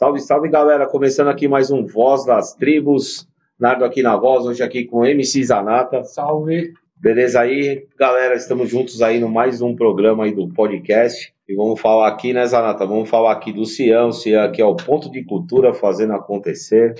Salve, salve galera, começando aqui mais um Voz das Tribos, Nardo aqui na voz, hoje aqui com MC Zanata. Salve. Beleza aí, galera, estamos juntos aí no mais um programa aí do podcast. E vamos falar aqui, né, Zanata? Vamos falar aqui do Cian, o Cian aqui é o ponto de cultura fazendo acontecer,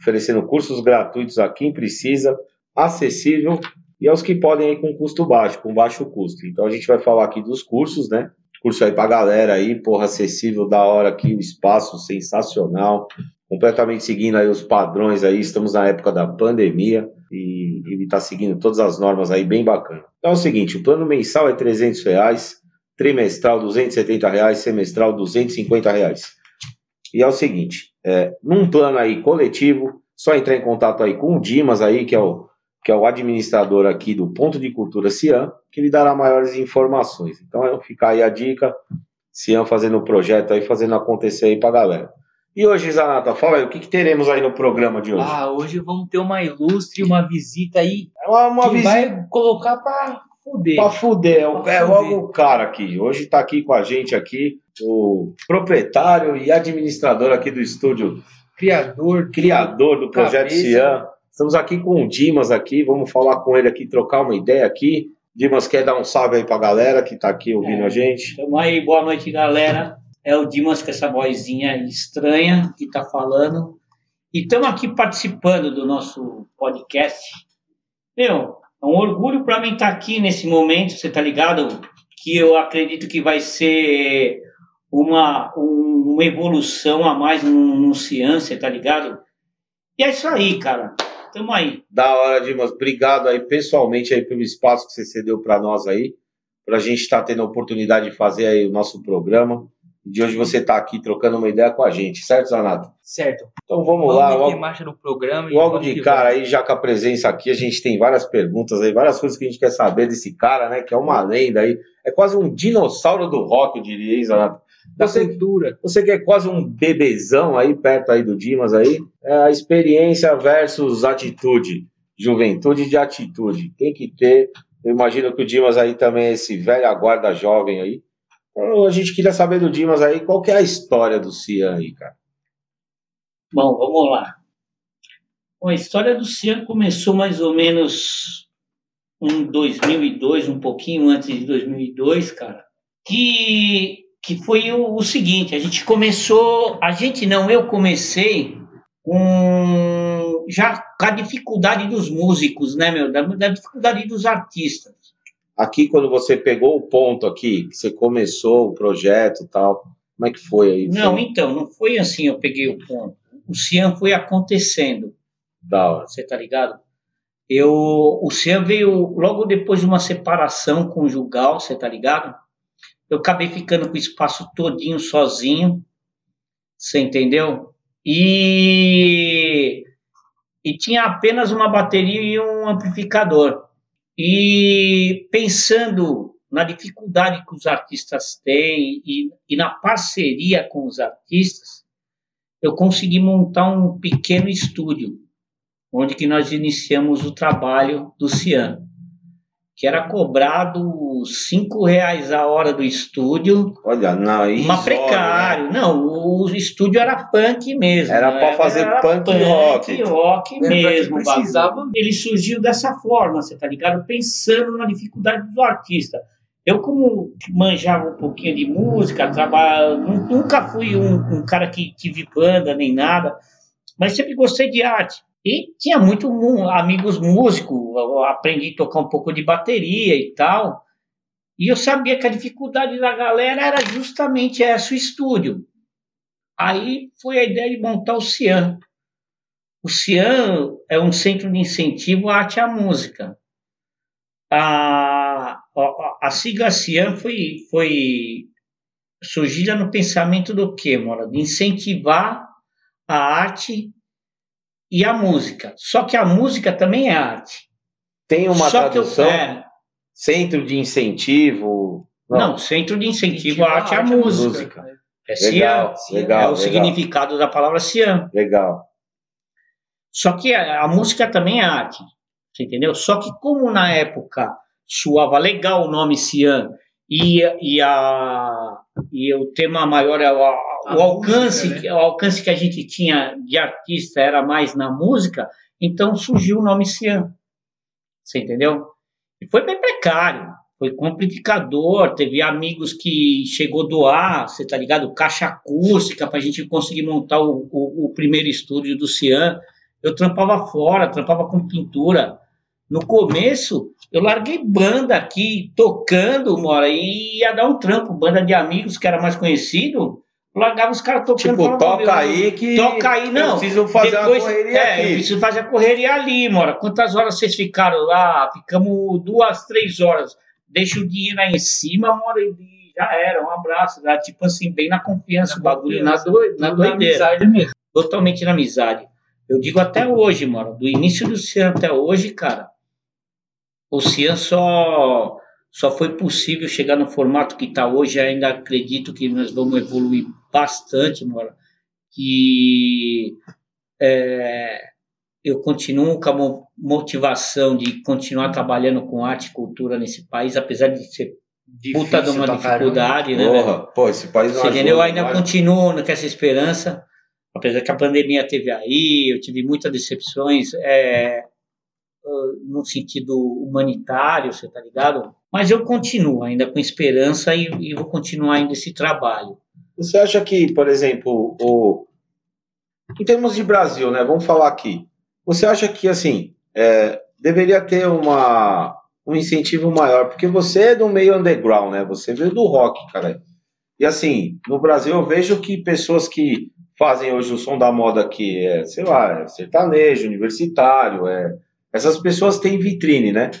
oferecendo cursos gratuitos a quem precisa, acessível e aos que podem aí com custo baixo, com baixo custo. Então a gente vai falar aqui dos cursos, né? Curso aí pra galera aí, porra, acessível, da hora aqui, o espaço sensacional, completamente seguindo aí os padrões aí, estamos na época da pandemia e ele tá seguindo todas as normas aí, bem bacana. Então é o seguinte, o plano mensal é 300 reais, trimestral 270 reais, semestral 250 reais. E é o seguinte, é, num plano aí coletivo, só entrar em contato aí com o Dimas aí, que é o que é o administrador aqui do Ponto de Cultura Cian, que lhe dará maiores informações. Então, ficar aí a dica, Cian fazendo o projeto aí, fazendo acontecer aí pra galera. E hoje, Zanata, fala aí, o que, que, teremos aí no programa de hoje? Ah, hoje vamos ter uma ilustre, uma visita aí, é uma, uma que visita... vai colocar pra fuder. Pra fuder, é, pra é fuder. logo o cara aqui. Hoje tá aqui com a gente aqui, o proprietário e administrador aqui do estúdio. Criador. Criador do Projeto. Cian Estamos aqui com o Dimas aqui, vamos falar com ele aqui, trocar uma ideia aqui. Dimas quer dar um salve aí pra galera que tá aqui ouvindo é, a gente. Tamo aí, boa noite, galera. É o Dimas com essa vozinha estranha que tá falando. E estamos aqui participando do nosso podcast. Meu, é um orgulho para mim estar tá aqui nesse momento, você tá ligado? Que eu acredito que vai ser uma, um, uma evolução a mais no, no Ciência, tá ligado? E é isso aí, cara. Tamo aí. Da hora, Dimas. Obrigado aí pessoalmente aí pelo espaço que você cedeu para nós aí, para a gente estar tá tendo a oportunidade de fazer aí o nosso programa. De hoje você está aqui trocando uma ideia com a gente, certo, Zanato? Certo. Então vamos, vamos lá. Logo, marcha do programa. Logo de cara aí, já com a presença aqui, a gente tem várias perguntas aí, várias coisas que a gente quer saber desse cara, né? Que é uma lenda aí. É quase um dinossauro do rock, eu diria, hein, Zanato? Da você, cultura. Você que é quase um bebezão aí, perto aí do Dimas aí, é a experiência versus atitude, juventude de atitude. Tem que ter, eu imagino que o Dimas aí também é esse velho guarda jovem aí. Então, a gente queria saber do Dimas aí, qual que é a história do Cian aí, cara? Bom, vamos lá. Bom, a história do Cian começou mais ou menos em 2002, um pouquinho antes de 2002, cara, que que foi o, o, seguinte, a gente começou, a gente não, eu comecei com já com a dificuldade dos músicos, né, meu, da, da dificuldade dos artistas. Aqui quando você pegou o ponto aqui, que você começou o projeto e tal, como é que foi aí? Não, foi... então, não foi assim, eu peguei o ponto. O Cian foi acontecendo. Da hora. Você tá ligado? Eu, o Cian veio logo depois de uma separação conjugal, você tá ligado? Eu acabei ficando com o espaço todinho sozinho, você entendeu? E, e tinha apenas uma bateria e um amplificador. E pensando na dificuldade que os artistas têm e, e na parceria com os artistas, eu consegui montar um pequeno estúdio, onde que nós iniciamos o trabalho do Cian que era cobrado cinco reais a hora do estúdio. Olha, não, isso. Uma precário. Né? Não, o estúdio era punk mesmo. Era para fazer era punk, punk rock. rock mesmo. Precisava. Ele surgiu dessa forma, você tá ligado? Pensando na dificuldade do artista. Eu, como manjava um pouquinho de música, trabalho, nunca fui um, um cara que tive banda nem nada, mas sempre gostei de arte. E tinha muito amigos músicos, aprendi a tocar um pouco de bateria e tal. E eu sabia que a dificuldade da galera era justamente essa, o estúdio. Aí foi a ideia de montar o CIAN. O CIAN é um centro de incentivo à arte e à música. A, a, a sigla CIAN foi, foi surgida no pensamento do quê, Mora? De incentivar a arte e a música. Só que a música também é arte. Tem uma Só tradução? Eu, é... Centro de incentivo? Não, Não centro de incentivo à arte e à música. música. É legal, Cian. Legal, é o legal. significado da palavra Cian. Legal. Só que a, a música também é arte. Você entendeu? Só que como na época soava legal o nome Cian e, e, a, e o tema maior é o, o alcance, música, né? o alcance que a gente tinha de artista era mais na música, então surgiu o nome Cian. Você entendeu? E foi bem precário, foi complicador. Teve amigos que chegou a doar, você tá ligado? Caixa acústica para a gente conseguir montar o, o, o primeiro estúdio do Cian. Eu trampava fora, trampava com pintura. No começo, eu larguei banda aqui, tocando, mora, e ia dar um trampo, banda de amigos que era mais conhecido. Largava os caras tocando. Tipo, toca aí que. Toca aí, não. Eu preciso fazer Depois, uma correria é, aqui. Eu preciso fazer a correria ali, mora. Quantas horas vocês ficaram lá? Ficamos duas, três horas. Deixa o dinheiro aí em cima, mora, e já era. Um abraço. Né? Tipo assim, bem na confiança, na o bagulho, na, do, na doideira. Na amizade mesmo. Totalmente na amizade. Eu digo até hoje, mano, do início do Cian até hoje, cara, o Cian só, só foi possível chegar no formato que está hoje. Ainda acredito que nós vamos evoluir bastante, mano, que é, eu continuo com a motivação de continuar trabalhando com arte e cultura nesse país, apesar de ser Difícil puta de uma dificuldade, caramba. né? Porra, pô, esse país não Eu ainda continuo com essa esperança apesar que a pandemia teve aí, eu tive muitas decepções é, no sentido humanitário, você tá ligado? Mas eu continuo ainda com esperança e, e, vou continuar ainda esse trabalho. Você acha que, por exemplo, o, em termos de Brasil, né? Vamos falar aqui. Você acha que assim é, deveria ter uma, um incentivo maior, porque você é do meio underground, né? Você veio do rock, cara. E assim, no Brasil eu vejo que pessoas que fazem hoje o som da moda que é, sei lá, é sertanejo, universitário, é, essas pessoas têm vitrine, né?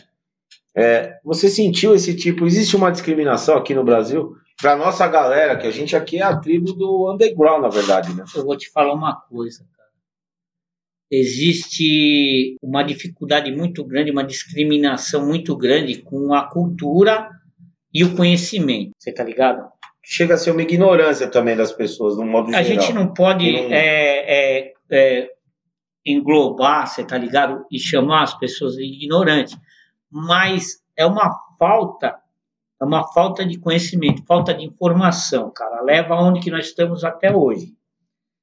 É, você sentiu esse tipo? Existe uma discriminação aqui no Brasil? Para nossa galera, que a gente aqui é a tribo do underground, na verdade, né? Eu vou te falar uma coisa, cara. Existe uma dificuldade muito grande, uma discriminação muito grande com a cultura e o conhecimento. Você tá ligado? chega a ser uma ignorância também das pessoas, no modo a geral. A gente não pode não... É, é, é, englobar, você tá ligado? E chamar as pessoas de ignorantes. Mas é uma falta, é uma falta de conhecimento, falta de informação, cara. Leva aonde que nós estamos até hoje.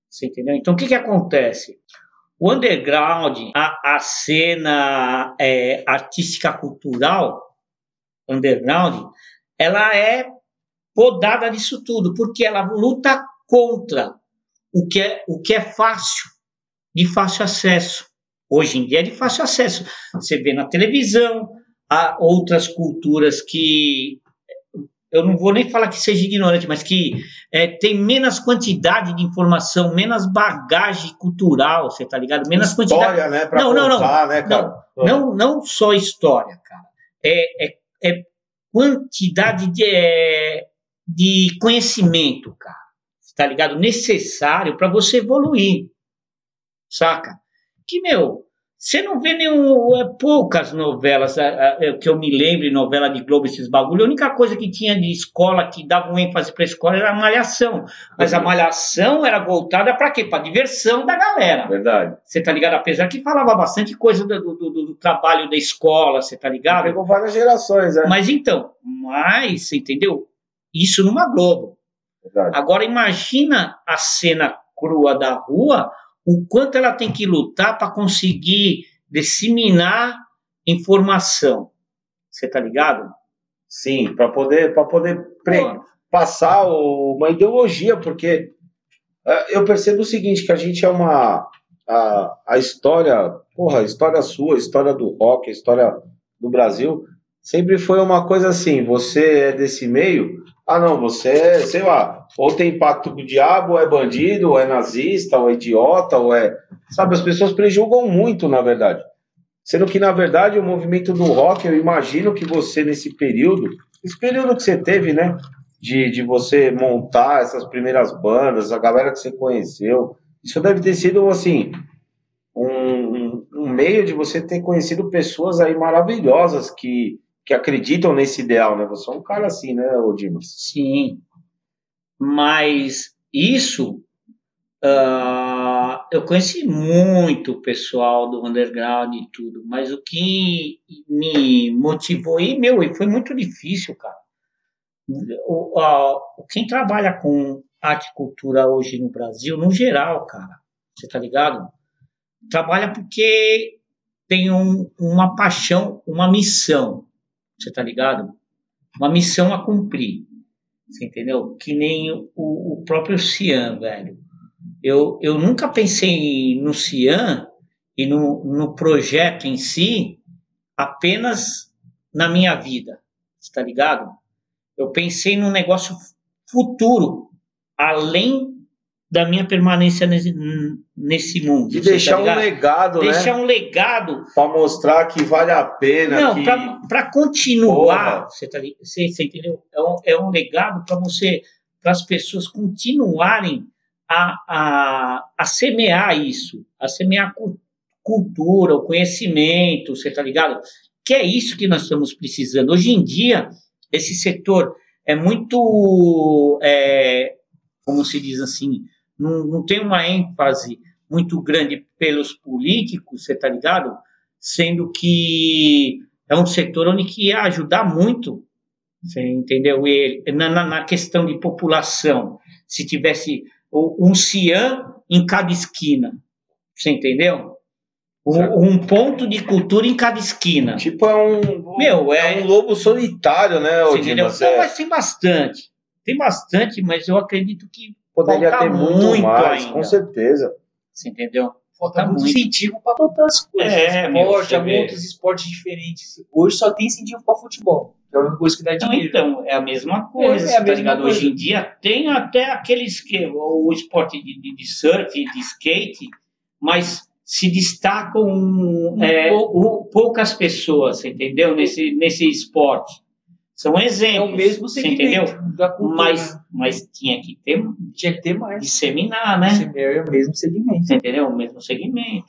Você entendeu? Então, o que que acontece? O underground, a, a cena é, artística cultural, underground, ela é podada disso tudo, porque ela luta contra o que é, o que é fácil, de fácil acesso. Hoje em dia é de fácil acesso. Você vê na televisão, há outras culturas que eu não vou nem falar que seja ignorante, mas que é, tem menos quantidade de informação, menos bagagem cultural, você tá ligado? Menos história, quantidade. né? Pra não, contar, não, não, né, cara? Não, não, não só história, cara. É, é, é quantidade de, é, de conhecimento, cara. Tá ligado? Necessário para você evoluir. Saca? Que, meu, você não vê nenhum. É, poucas novelas é, que eu me lembre, novela de Globo, esses bagulho. A única coisa que tinha de escola que dava um ênfase para escola era a malhação. Mas a malhação era voltada para quê? Para diversão da galera. Verdade. Você tá ligado? Apesar que falava bastante coisa do, do, do, do trabalho da escola, você tá ligado? Pegou várias gerações, né? Mas então, mas, você entendeu? Isso numa Globo. Verdade. Agora imagina a cena crua da rua, o quanto ela tem que lutar para conseguir disseminar informação. Você tá ligado? Sim, para poder para poder passar uma ideologia, porque uh, eu percebo o seguinte, que a gente é uma a, a história, porra, a história sua, a história do rock, a história do Brasil, sempre foi uma coisa assim, você é desse meio, ah, não, você é, sei lá, ou tem pacto com o diabo, ou é bandido, ou é nazista, ou é idiota, ou é. Sabe, as pessoas prejulgam muito, na verdade. Sendo que, na verdade, o movimento do rock, eu imagino que você, nesse período, esse período que você teve, né, de, de você montar essas primeiras bandas, a galera que você conheceu, isso deve ter sido, assim, um, um, um meio de você ter conhecido pessoas aí maravilhosas que que acreditam nesse ideal, né? Você é um cara assim, né, Dimas? Sim. Mas isso uh, eu conheci muito pessoal do underground e tudo, mas o que me motivou e meu, e foi muito difícil, cara. O, quem trabalha com arte e cultura hoje no Brasil, no geral, cara. Você tá ligado? Trabalha porque tem um, uma paixão, uma missão. Você tá ligado? Uma missão a cumprir. Você entendeu? Que nem o, o próprio Cian, velho. Eu, eu nunca pensei no Cian e no, no projeto em si apenas na minha vida. Você tá ligado? Eu pensei num negócio futuro, além da minha permanência nesse, nesse mundo. De tá deixar um ligado? legado, Deixar né? um legado Pra mostrar que vale a pena. não, que... para continuar, você, tá, você, você entendeu? É um, é um legado para você, para as pessoas continuarem a, a, a semear isso, a semear cultura, o conhecimento, você tá ligado? Que é isso que nós estamos precisando. Hoje em dia, esse setor é muito, é, como se diz assim, não, não tem uma ênfase muito grande pelos políticos, você tá ligado? Sendo que é um setor onde que ia ajudar muito, você entendeu? E na, na- questão de população, se tivesse um CIAM em cada esquina, você entendeu? Um, um ponto de cultura em cada esquina. Tipo, é um. Meu, é- um lobo solitário, né, Você entendeu? Dimas? Não, É, mas tem bastante. Tem bastante, mas eu acredito que poderia falta ter muito, muito mais, ainda. com certeza. você entendeu? Falta Tá muito muito. incentivo para outras coisas. É, meu, esporte, vê. muitos esportes diferentes. Hoje só tem incentivo para futebol. É a única coisa que dá Então, dinheiro. então, é a mesma coisa, É, é a tá mesma ligado? coisa. Hoje em dia tem até aqueles que o esporte de, de, de surf, de skate, mas se destacam é, o- poucas pessoas, você entendeu? Nesse, nesse esporte. São é exemplos. o mesmo você segmento entendeu? da cultura. Mas, mas tinha que ter, tinha que ter mais. disseminar, né? É o mesmo segmento. Você entendeu? O mesmo segmento.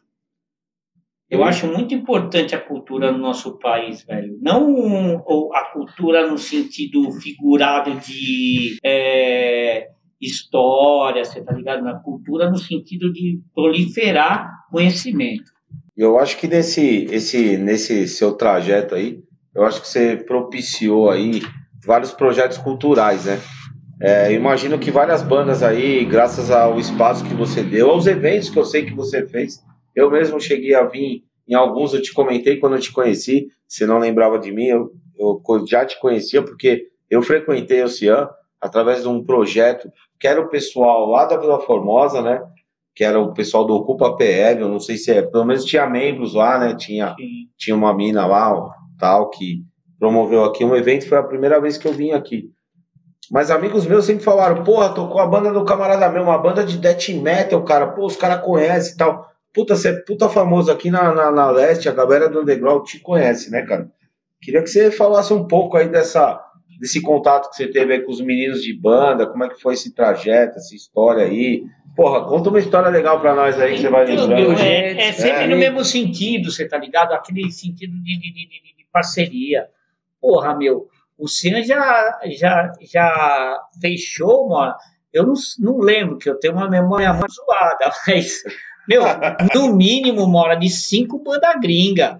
Eu acho muito importante a cultura no nosso país, velho. Não a cultura no sentido figurado de é, história, você tá ligado? Na cultura no sentido de proliferar conhecimento. Eu acho que nesse, esse, nesse seu trajeto aí, eu acho que você propiciou aí vários projetos culturais, né? É, imagino que várias bandas aí, graças ao espaço que você deu, aos eventos que eu sei que você fez, eu mesmo cheguei a vir em alguns, eu te comentei quando eu te conheci, você não lembrava de mim, eu, eu já te conhecia porque eu frequentei o Cian através de um projeto que era o pessoal lá da Vila Formosa, né? Que era o pessoal do Ocupa PL, eu não sei se é, pelo menos tinha membros lá, né? Tinha, tinha uma mina lá, tal, que promoveu aqui um evento, foi a primeira vez que eu vim aqui. Mas amigos meus sempre falaram, porra, tocou a banda do camarada meu, uma banda de death metal, cara, pô, os caras conhecem e tal. Puta, você é puta famoso aqui na, na, na leste, a galera do underground te conhece, né, cara? Queria que você falasse um pouco aí dessa, desse contato que você teve aí com os meninos de banda, como é que foi esse trajeto, essa história aí. Porra, conta uma história legal pra nós aí que você vai Então, lembrando. é, é sempre É. no mesmo sentido, você tá ligado? Aquele sentido de, de, de- de parceria. Porra, meu, o Cian já, já, já fechou, mano. Eu não, não lembro, que eu tenho uma memória muito zoada, mas, meu, no mínimo, mora de cinco banda gringa.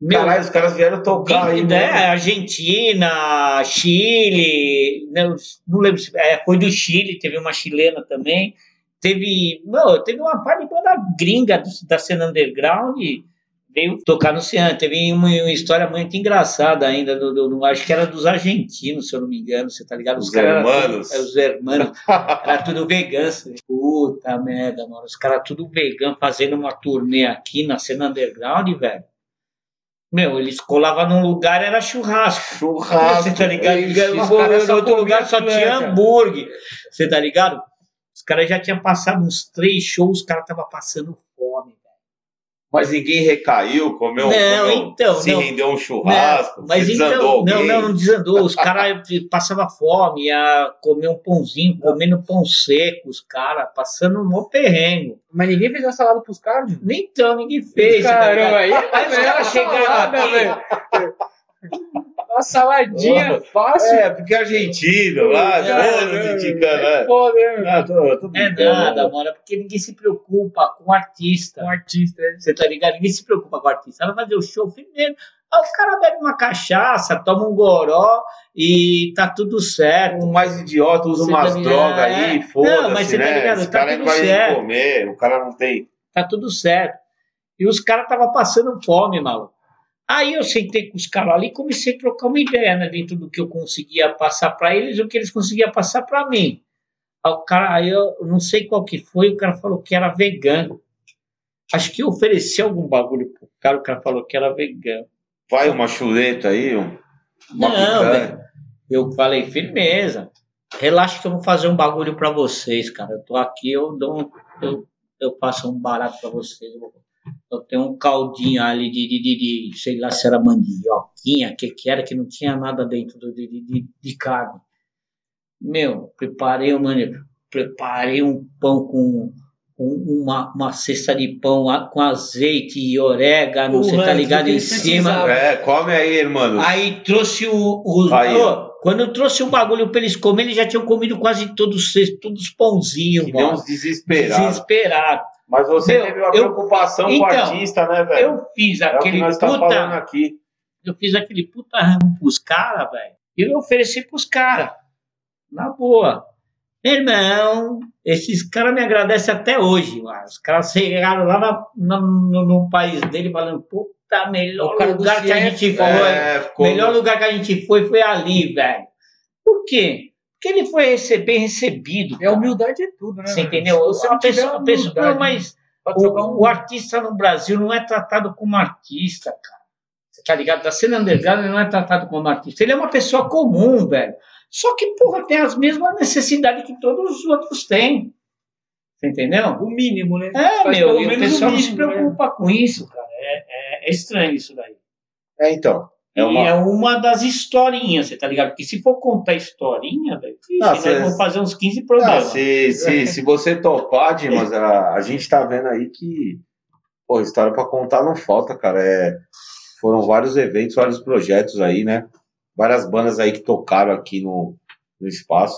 Meu, Caralho, os caras vieram tocar aí, né? né? Argentina, Chile, não, não lembro se é, foi do Chile, teve uma chilena também. Teve, não, teve uma parte de banda gringa da cena underground veio tocar no Cian. Teve uma, uma história muito engraçada ainda, do, do- do- acho que era dos argentinos, se eu não me engano, você tá ligado? Os caras eram hermanos. tudo- é, os hermanos. Era tudo vegano. Puta merda, mano. Os caras tudo vegano fazendo uma turnê aqui na cena underground, velho. Meu, eles colavam num lugar, era churrasco. Churrasco. Você tá ligado? Eles no outro lugar só tinha cara. hambúrguer. Você tá ligado? Os caras já tinham passado uns três shows, os caras estavam passando fome. Mas ninguém recaiu, comeu, Não, comeu então, se não. rendeu um churrasco, Não, mas desandou então, alguém. não, não, não desandou. Os caras passavam fome, ia comer um pãozinho, comendo pão seco, os caras, passando um perrengue. Mas ninguém fez uma salada pros caras. Nem então, ninguém fez. tá Caramba, aí, Aí os caras chegaram aqui. Uma saladinha fácil. É, porque é argentino, lá, É, foda-se, é, foda, né? Ah, tô- tô É nada, mano, é porque ninguém se preocupa com o artista. Um artista. é. Você tá ligado? Ninguém se preocupa com o artista. Vai fazer o show primeiro. Aí o cara bebe uma cachaça, toma um goró e tá tudo certo. O mais idiota usa Você umas tá drogas aí, É. Não, mas foda-se, você tá né? ligado? Esse Tá cara tudo não vai certo. comer, o cara não tem. Tá tudo certo. E os caras estavam passando fome, maluco. Aí eu sentei com os caras ali e comecei a trocar uma ideia, né? Dentro do que eu conseguia passar para eles e o que eles conseguiam passar para mim. Aí o cara, aí eu não sei qual que foi, o cara falou que era vegano. Acho que eu ofereci algum bagulho pro cara, o cara falou que era vegano. Vai uma chuleta aí, um- uma Não, velho. Eu falei, firmeza. Relaxa que eu vou fazer um bagulho pra vocês, cara. Eu tô aqui, eu dou um, eu, eu faço um barato pra vocês. Eu, vou- eu tenho um caldinho ali de, de, de, de- sei lá se era mandioquinha, que que era, que não tinha nada dentro do, de, de, de- carne. Meu, preparei uma, preparei um pão com um- uma, uma cesta de pão com azeite e orégano, você tá ligado tudo em cima. É, come aí, irmão. Aí trouxe o. o Aí. Ô, quando eu trouxe o bagulho pra eles comerem, eles já tinham comido quase todos todos os pãozinhos, Que deu mano. uns desesperados. Desesperado. Mas você Meu, teve uma eu- preocupação com o Então, artista, né, velho? Eu fiz É o que aquele nós falando puta. aqui. Eu fiz aquele puta ramo pros caras, velho. E eu ofereci pros caras. Na boa. Irmão, esses caras me agradecem até hoje, mano. Os caras chegaram lá na- no, no país dele falando, puta, melhor cara lugar que a gente foi. É, melhor lugar que a gente foi foi ali, velho. Por quê? Porque ele foi receber, bem recebido. É humildade é tudo, né? Você entendeu? Você a não tiver pessoa, a pessoa- não, mas o, o artista no Brasil não é tratado como artista, cara. Você tá ligado? Da cena underground ele não é tratado como artista. Ele é uma pessoa comum, velho. Só que, porra, tem as mesmas necessidades que todos os outros têm. Você entendeu? o mínimo, né? É, Faz meu, pelo e o pessoal não se mínimo, né? preocupa com isso, cara. É, é- é estranho isso daí. É, então. É E uma... é uma das historinhas, você tá ligado? Porque se for contar historinha, velho, nós cê- vamos fazer uns 15 Ah, programas. se, se, se você topar, Dimas, a, a gente tá vendo aí que pô, história pra contar não falta, cara. É, foram vários eventos, vários projetos aí, né? Várias bandas aí que tocaram aqui no, no espaço.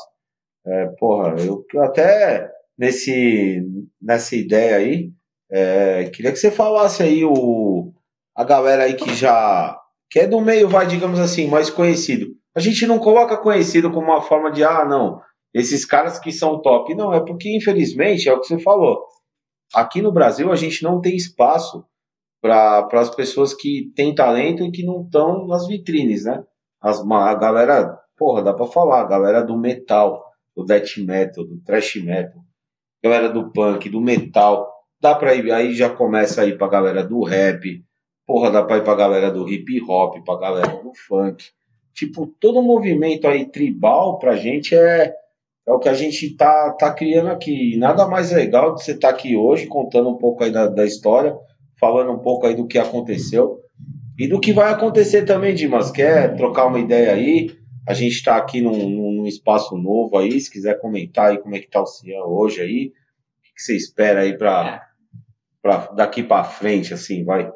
É, porra, eu, até nesse, nessa ideia aí, é, queria que você falasse aí o, a galera aí que já. que é do meio, vai, digamos assim, mais conhecido. A gente não coloca conhecido como uma forma de, ah, não, esses caras que são top. Não, é porque, infelizmente, é o que você falou. Aqui no Brasil, a gente não tem espaço para as pessoas que têm talento e que não estão nas vitrines, né? As, a galera, porra, dá para falar, a galera do metal, do death metal, do thrash metal, galera do punk, do metal, dá para ir, aí já começa a ir pra galera do rap, porra, dá pra ir pra galera do hip hop, pra galera do funk. Tipo, todo movimento aí tribal pra gente é é o que a gente tá, tá criando aqui. Nada mais legal de você estar aqui hoje contando um pouco aí da, da história, falando um pouco aí do que aconteceu e do que vai acontecer também, Dimas. Quer trocar uma ideia aí? A gente está aqui num, num- espaço novo aí. Se quiser comentar aí como é que tá o Cian hoje aí, o que, você espera aí para daqui para frente, assim, vai?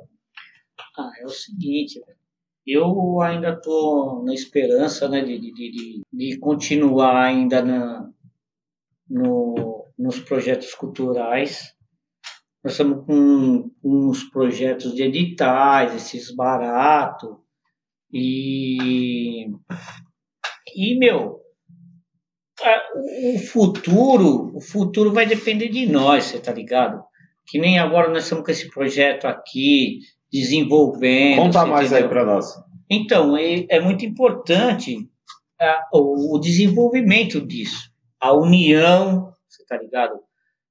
Ah, é o seguinte, eu ainda tô na esperança né, de, de, de, de- de continuar ainda na, no, nos projetos culturais. Nós estamos com uns projetos de editais, esses baratos. E, e meu, o- futuro, o futuro vai depender de nós, você tá ligado? Que nem agora nós estamos com esse projeto aqui, desenvolvendo. Conta mais aí entendeu? para nós. Então, é, é muito importante o, o desenvolvimento disso, a união, você tá ligado?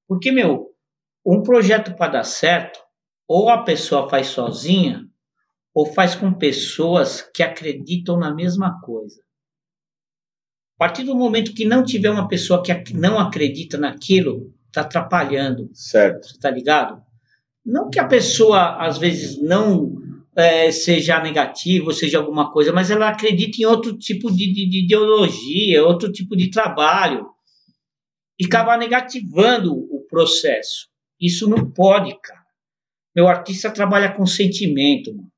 Porque, meu, um projeto para dar certo, ou a pessoa faz sozinha, ou faz com pessoas que acreditam na mesma coisa. A partir do momento que não tiver uma pessoa que não acredita naquilo, está atrapalhando. Certo. Você tá ligado? Não que a pessoa, às vezes, não é, seja negativa ou seja alguma coisa, mas ela acredita em outro tipo de, de- de ideologia, outro tipo de trabalho. E acabar negativando o processo. Isso não pode, cara. Meu artista trabalha com sentimento, mano.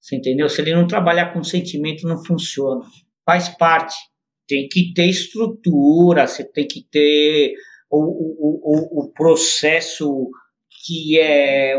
Você entendeu? Se ele não trabalhar com sentimento, não funciona. Faz parte. Tem que ter estrutura, você tem que ter o, o, o, o processo que é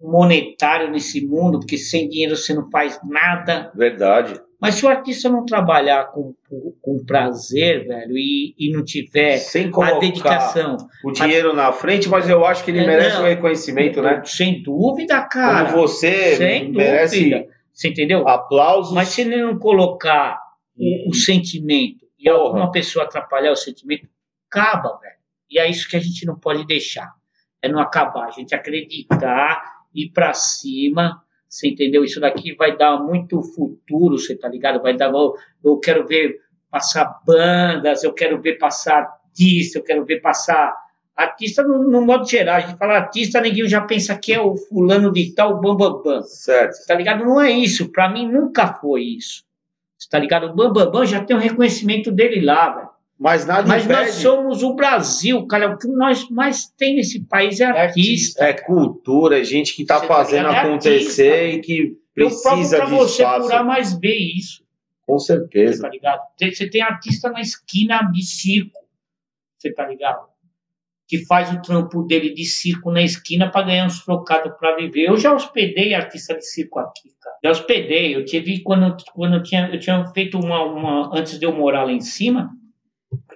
monetário nesse mundo, porque sem dinheiro você não faz nada. Verdade. Mas se o artista não trabalhar com, com, com prazer, velho, e, e não tiver Sem a dedicação. o dinheiro na frente, mas eu acho que ele É, merece não. um reconhecimento, né? Sem dúvida, cara. Como você sem merece dúvida. Você entendeu? aplausos. Mas se ele não colocar o, o sentimento e Porra. alguma pessoa atrapalhar o sentimento, acaba, velho. E é isso que a gente não pode deixar. É não acabar. A gente acreditar, ir pra cima. Você entendeu? Isso daqui vai dar muito futuro, você tá ligado? Vai dar. Eu, eu quero ver passar bandas, eu quero ver passar artista, eu quero ver passar. Artista no, no modo geral. A gente fala artista, ninguém já pensa que é o fulano de tal, bam, bam, bam. Certo. Tá ligado? Não é isso. Pra mim nunca foi isso. Você tá ligado? O Bambambam Bam Bam já tem o reconhecimento dele lá, velho. Mas nada Mas impede. nós somos o Brasil, cara. O que nós mais tem nesse país é artista. É cultura, é gente que tá Você tá fazendo? É acontecer artista. e que Eu provo precisa pra de você espaço. por A mais B isso, Com você certeza. tá ligado? Você tem artista na esquina de circo, você tá ligado? Que faz o trampo dele de circo na esquina pra ganhar uns trocados pra viver. Eu já hospedei artista de circo aqui, cara. Já hospedei. Eu tive quando, quando eu, tinha, eu tinha feito uma, uma. Antes de eu morar lá em cima,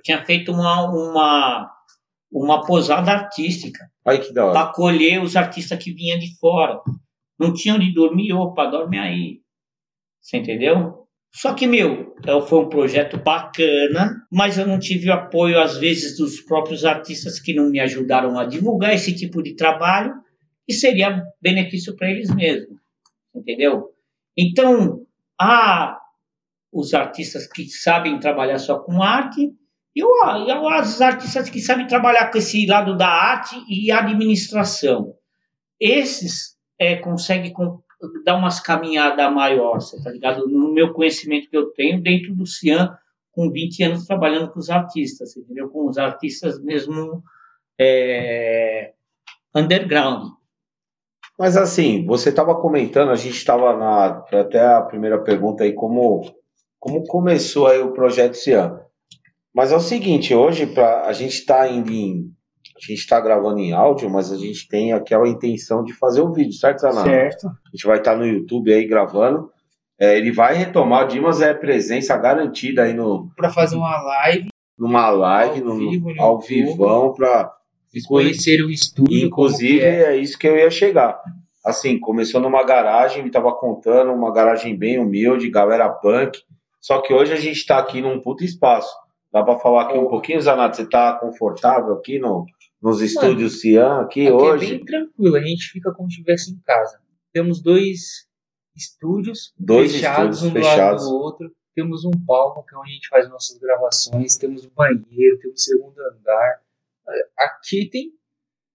tinha feito uma, uma, uma posada artística que da hora. para acolher os artistas que vinham de fora. Não tinham de dormir, opa, dorme aí. Você entendeu? Só que, meu, é, foi um projeto bacana, mas eu não tive o apoio, às vezes, dos próprios artistas que não me ajudaram a divulgar esse tipo de trabalho, e seria benefício para eles mesmos. Entendeu? Então, há os artistas que sabem trabalhar só com arte, e os artistas que sabem trabalhar com esse lado da arte e administração. Esses é, conseguem com- dar umas caminhadas maior, tá ligado? No meu conhecimento que eu tenho dentro do Cian, com 20 anos trabalhando com os artistas, entendeu? Com os artistas mesmo é, underground. Mas assim, você estava comentando, a gente estava na. Até a primeira pergunta aí, como, como começou aí o projeto Cian. Mas é o seguinte, hoje pra, a gente está indo em. A gente está gravando em áudio, mas a gente tem aquela intenção de fazer o vídeo, certo, Zanata? Certo. A gente vai estar no YouTube aí gravando. É, ele vai retomar, o Dimas é presença garantida aí no, Pra fazer uma live, numa live, Ao no, vivo no ao vivão, para vocês conheceram o estúdio. Inclusive, é. é. isso que eu ia chegar. Assim, começou numa garagem, me tava contando, uma garagem bem humilde, galera punk. Só que hoje a gente tá aqui num puto espaço. Dá pra falar aqui um pouquinho, Zanato? Você tá confortável aqui no, nos estúdios Cian aqui, Aqui hoje? é bem tranquilo, a gente fica como se estivesse em casa. Temos dois estúdios Dois fechados estúdios um do fechados. lado do outro. Temos um palco que é onde a gente faz nossas gravações, temos um banheiro, temos segundo andar. Aqui tem,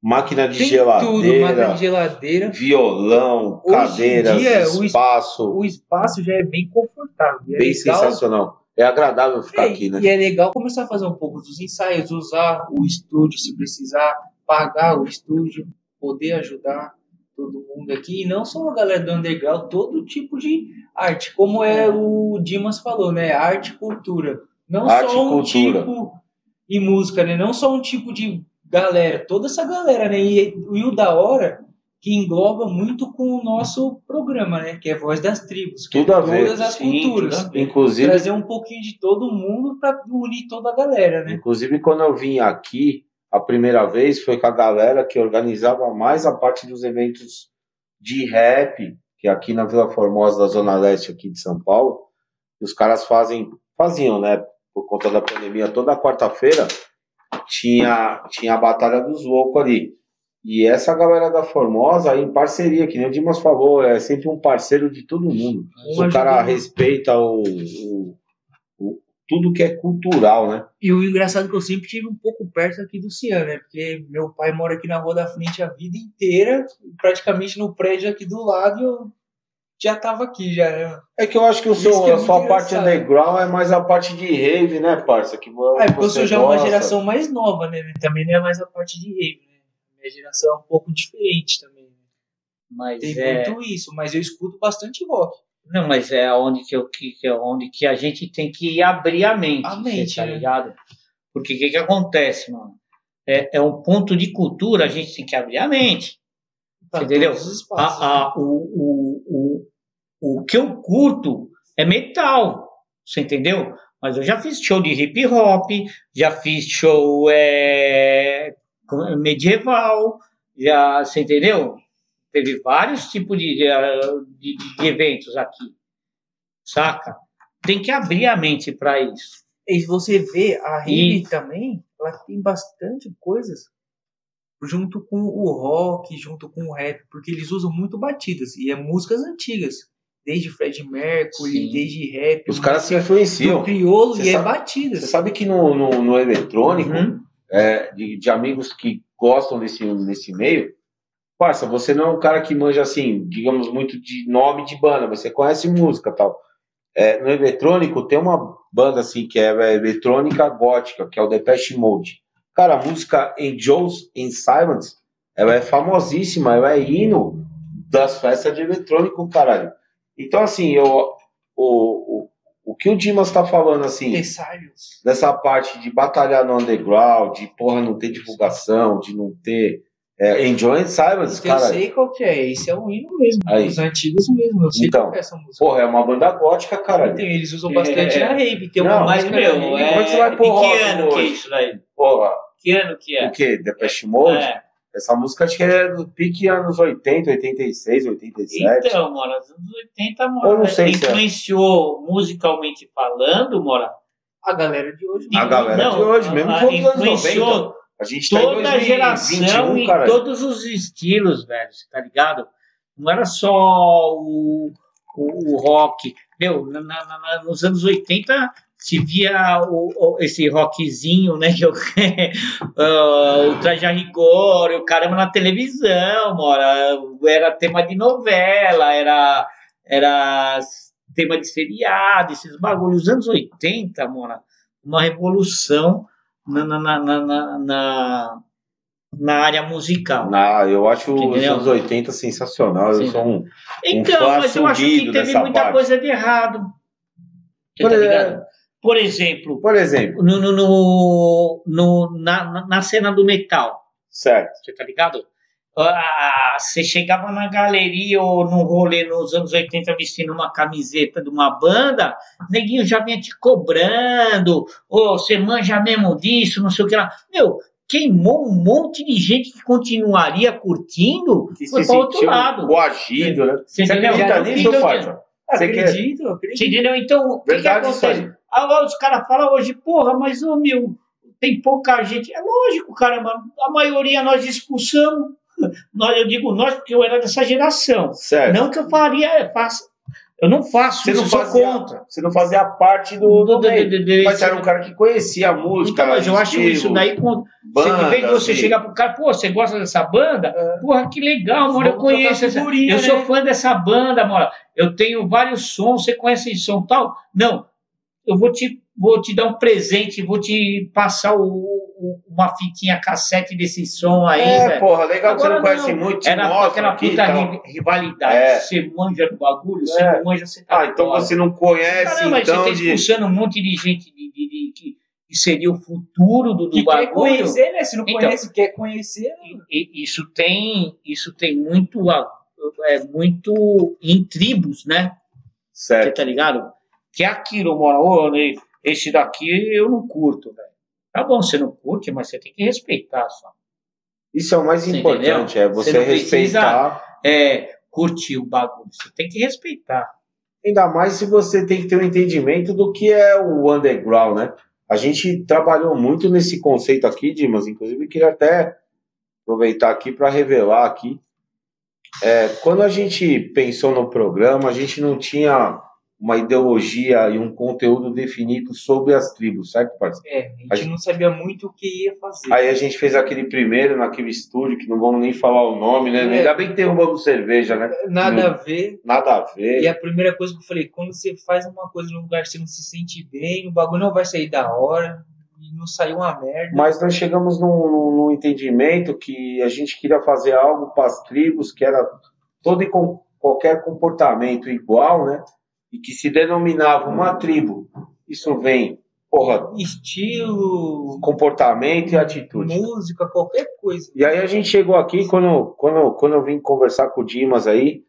Máquina de tem geladeira, tudo, máquina de geladeira. violão, Hoje cadeiras, dia, o es- espaço. O espaço já é bem confortável. é bem legal sensacional. É agradável ficar É, aqui, né? E é legal começar a fazer um pouco dos ensaios, usar o estúdio se precisar, pagar o estúdio, poder ajudar todo mundo aqui. E não só a galera do underground, todo tipo de arte. Como é o Dimas falou, né? Arte e cultura. Não Arte só um cultura. tipo e música, né? Não só um tipo de galera, toda essa galera, né? E, e o da hora que engloba muito com o nosso programa, né? Que é Voz das Tribos. Que Tudo é a ver, Todas as sim, culturas tudo. Inclusive, trazer um pouquinho de todo mundo para unir toda a galera, né? Inclusive, quando eu vim aqui a primeira vez, foi com a galera que organizava mais a parte dos eventos de rap, que é aqui na Vila Formosa, da Zona Leste aqui de São Paulo, os caras fazem, faziam, né? Por conta da pandemia, toda quarta-feira tinha, tinha a Batalha dos Loucos ali. E essa galera da Formosa, em parceria, que nem o Dimas falou, é sempre um parceiro de todo mundo. Um o cara respeita o, o- o- tudo que é cultural, né? E o engraçado é que eu sempre tive um pouco perto aqui do Cian, né? Porque meu pai mora aqui na rua da frente a vida inteira, praticamente no prédio aqui do lado, e eu já tava aqui, já, né? É que eu acho que o seu, que é a sua parte underground é mais a parte de rave, né, parça? Que Ah, é porque eu sou já uma gosta. geração mais nova, né? Também não é mais a parte de rave, né? Minha geração é um pouco diferente também. né? Mas Tem é, muito isso, mas eu escuto bastante rock. Não, mas é onde que, eu, que, que, é onde que a gente tem que abrir a mente, A mente, tá né? ligado? Porque o que, que acontece, mano? É, é um ponto de cultura, a gente tem que abrir a mente. Pra Entendeu? espaços. A, a, o, o, o, o que eu curto é metal, você entendeu? Mas eu já fiz show de hip hop, já fiz show é, medieval, já, você entendeu? Teve vários tipos de, de, de eventos aqui, saca? Tem que abrir a mente para isso. E você vê, a E- Rave também, ela tem bastante coisas junto com o rock, junto com o rap, porque eles usam muito batidas, e é músicas antigas, desde Fred Mercury, Sim. desde rap, Os caras se influenciam. do crioulo, Você e é sabe- batidas. Você sabe que no, no, no eletrônico, Uhum. É, de, de amigos que gostam desse, desse meio, parça, você não é um cara que manja assim, digamos, muito de nome de banda, você conhece música tal. É, no eletrônico tem uma banda assim que é, é eletrônica gótica, que é o Depeche Mode. Cara, a música Angels in Silence, ela é famosíssima, ela é hino das festas de eletrônico, caralho. Então, assim, eu, o, o que o Dimas tá falando, assim, dessa parte de batalhar no underground, de porra não ter divulgação, de não ter. É, Enjoy Silence, Eu cara. sei qual que é, esse é o hino mesmo, Aí. os antigos mesmo, eu sei Então, qual que é essa música. Porra, é uma banda gótica, cara. Tem, eles usam bastante é. na rave, tem uma música meu, é... Que você vai e rock que ano que é hoje? isso daí? Porra, Que ano que é? o quê? Depeche Mode? É. Essa música acho que é do pique anos 80, 86, 87. Então, Mora, nos anos 80, Eu Mora, não sei se é. influenciou musicalmente falando, Mora. A galera de hoje. A galera de hoje, mesmo a- os anos influenciou 90. A gente tá em toda a 2021, geração e cara. todos os estilos, velho, você tá ligado? Não era só o, o, o rock. Meu, na- na- na- nos anos 80 se via o, o- esse rockzinho, né? Que eu, ah, o traje a rigor, o caramba na televisão, mora. Era tema de novela, era, era tema de seriado, esses bagulhos. Os anos 80, mora, uma revolução na, na, na, na, na- na, na área musical. Ah, eu acho os anos 80 sensacional. Eu Sim. sou um. Então, fã mas eu acho que teve muita parte. coisa de errado. Você Por tá? Por exemplo, Por exemplo, no, no, no, no- na, na- na cena do metal, certo. você tá ligado? Ah, você chegava na galeria ou num rolê nos anos 80 vestindo uma camiseta de uma banda, neguinho já vinha te cobrando, ou você manja mesmo disso, não sei o que lá. Meu, queimou um monte de gente que continuaria curtindo, Que foi se para outro sentiu lado. coagido, né? Você Você acredita nisso, Então, Fábio? Você Acredito, Você acredito. entendeu? Então, o que, que acontece? Ah, os caras falam hoje, porra, mas ô meu, tem pouca gente. É lógico, caramba, a maioria nós expulsamos. Nós, eu digo nós porque eu era dessa geração. Certo. Não que eu faria, faça, eu não faço Você isso, não, eu sou fazia, contra. você não fazia parte do, do, Do- do- Mas era um cara que conhecia a música. Então, mas eu acho isso daí com. Você, em vez você bandas, chegar pro cara, pô, você gosta dessa banda? É. Porra, que legal, mano, eu conheço essa. Eu né? sou fã dessa banda, mano. Eu tenho vários sons, você conhece esse som tal? Não. Eu vou te, vou te dar um presente, vou te passar o, o- uma fitinha cassete desse som aí, É, velho. porra, legal que você não Agora conhece não. muito. Era mostra aquela aqui puta ri- rivalidade. É. Você manja do bagulho, você É. não manja, você tá Ah, então fora. você não conhece, Caramba, então, você tá de... expulsando um monte de gente de, de- de- que, que seria o futuro do, do Que quer bagulho. conhecer, né? Se não Então. conhece, quer conhecer. né? E- e isso tem isso tem muito é muito em tribos né você Certo. tá ligado que é aquilo mora ô, esse daqui eu não curto velho tá bom você não curte mas você tem que respeitar só Isso é o mais Você importante, entendeu? é você, Você não precisa- respeitar. é curtir o bagulho você tem que respeitar Ainda mais se você tem que ter um entendimento do que é o underground, né? A gente trabalhou muito nesse conceito aqui, Dimas. Inclusive, queria até aproveitar aqui para revelar aqui. É, quando a gente pensou no programa, a gente não tinha uma ideologia e um conteúdo definido sobre as tribos, certo, parceiro? É, a gente A gente- não sabia muito o que ia fazer. Aí a gente fez aquele primeiro naquele estúdio, que não vamos nem falar o nome, né? É. Ainda bem que derrubamos cerveja, né? Nada Não. a ver. Nada a ver. E a primeira coisa que eu falei, quando você faz uma coisa num lugar que você não se sente bem, o bagulho não vai sair da hora, e não saiu uma merda. Mas nós chegamos num, num- num entendimento que a gente queria fazer algo para as tribos que era todo e com, qualquer comportamento igual, né? E que se denominava uma tribo. Isso vem, porra, Estilo, comportamento e atitude. música, qualquer coisa. E aí a gente chegou aqui, quando, quando, quando eu vim conversar com o Dimas aí,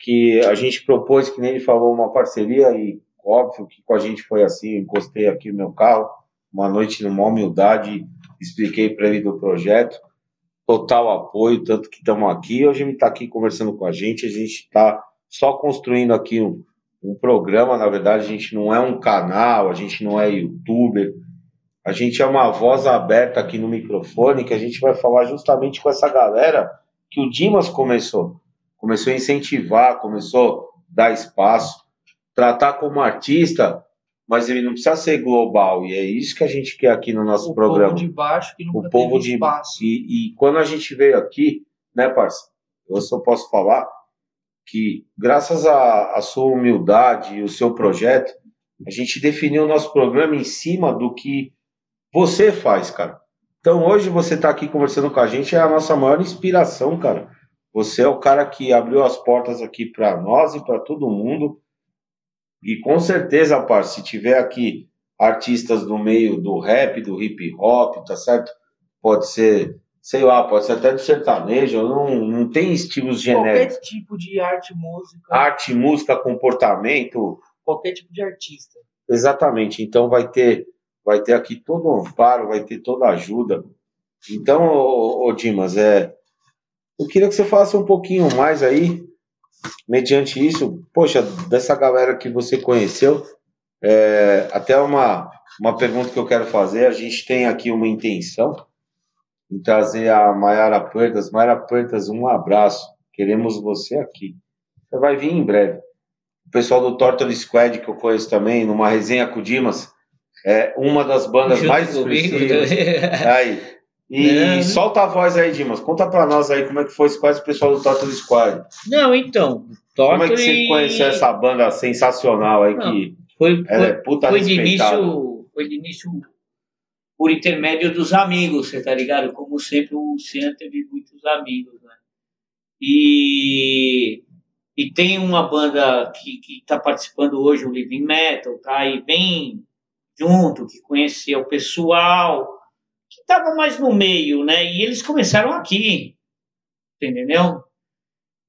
que a gente propôs, que nem ele falou, uma parceria e óbvio que com a gente foi assim, encostei aqui no meu carro, uma noite numa humildade, expliquei para ele do projeto, total apoio, tanto que estamos aqui, hoje ele está aqui conversando com a gente, a gente está só construindo aqui um, um programa, na verdade a gente não é um canal, a gente não é youtuber, a gente é uma voz aberta aqui no microfone que a gente vai falar justamente com essa galera que o Dimas começou. Começou a incentivar, começou a dar espaço, tratar como artista, mas ele não precisa ser global. E é isso que a gente quer aqui no nosso o programa. povo de baixo que nunca o povo de espaço. e, e quando a gente veio aqui, né, parça? Eu só posso falar que graças à sua humildade e o seu projeto, a gente definiu o nosso programa em cima do que você faz, cara. Então hoje você está aqui conversando com a gente é a nossa maior inspiração, cara. Você é o cara que abriu as portas aqui para nós e para todo mundo. E com certeza, parça, se tiver aqui artistas do meio do rap, do hip hop, tá certo? Pode ser, sei lá, pode ser até do sertanejo, não, não tem estilos genéricos. Qualquer tipo de arte, música, Arte, música, comportamento, qualquer tipo de artista. Exatamente. Então vai ter, vai ter aqui todo o amparo, vai ter toda a ajuda. Então, ô, ô, Dimas, é, eu queria que você falasse um pouquinho mais aí, mediante isso, poxa, dessa galera que você conheceu, é, até uma, uma pergunta que eu quero fazer, a gente tem aqui uma intenção em trazer a Mayara Puertas. Mayara Puertas, um abraço, queremos você aqui. Você vai vir em breve o pessoal do Tortoise Squad, que eu conheço também, numa resenha com o Dimas, é uma das bandas Junto mais expressivas. Aí. E Não. solta a voz aí, Dimas. Conta pra nós aí como é que foi esse o pessoal do Tortoise Squad. Não, então, Como é que você conheceu essa banda sensacional aí Não, que foi, ela é foi, puta foi de início, foi de início por intermédio dos amigos, você tá ligado? Como sempre o Cian teve muitos amigos, né? E, e tem uma banda que, que tá participando hoje, o Living Metal, tá aí bem junto, que conhecia o pessoal, que tava mais no meio, né? E eles começaram aqui, entendeu?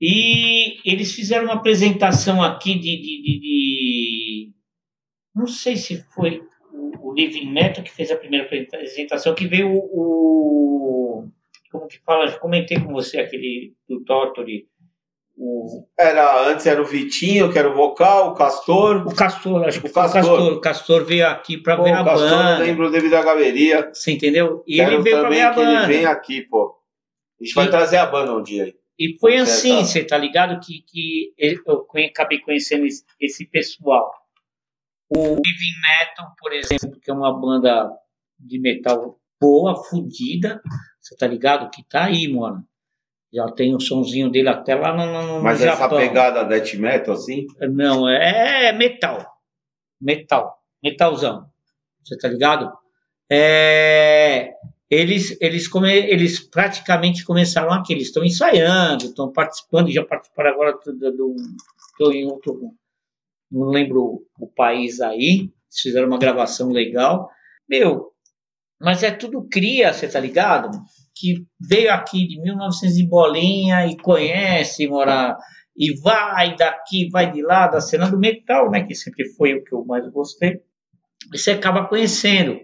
E eles fizeram uma apresentação aqui de, de, de- de- não sei se foi o, Living Metal que fez a primeira apresentação, que veio o, como que fala, já comentei com você aquele do Tortori, o, Era, antes era o Vitinho, que era o vocal, o Castor. o Castor, acho que O Castor. Castor, o Castor veio aqui para Pô, ver a Castor, eu banda, lembro dele da galeria. você entendeu? E Quero ele veio também ver a que ele banda. venha aqui, pô. A gente vai E- trazer a banda um dia aí. E foi assim, você tá ligado? Que, que eu acabei conhecendo esse, esse pessoal. O Living Metal, por exemplo, que é uma banda de metal boa, fodida, você tá ligado? Que tá aí, mano. Já tem o sonzinho dele até lá no, no, Mas essa Japão. pegada death metal, assim, Não, é metal. Metal. Metalzão. Você tá ligado? É, eles, eles, come, eles praticamente começaram aqui. Eles estão ensaiando, estão participando, já participaram agora do. do, em outro. Não lembro o país aí. Fizeram uma gravação legal. Meu, mas é tudo cria, você tá ligado? Que veio aqui de 1900 e bolinha e conhece, mora e vai daqui, vai de lá, da cena do metal, né? Que sempre foi o que eu mais gostei. E você acaba conhecendo.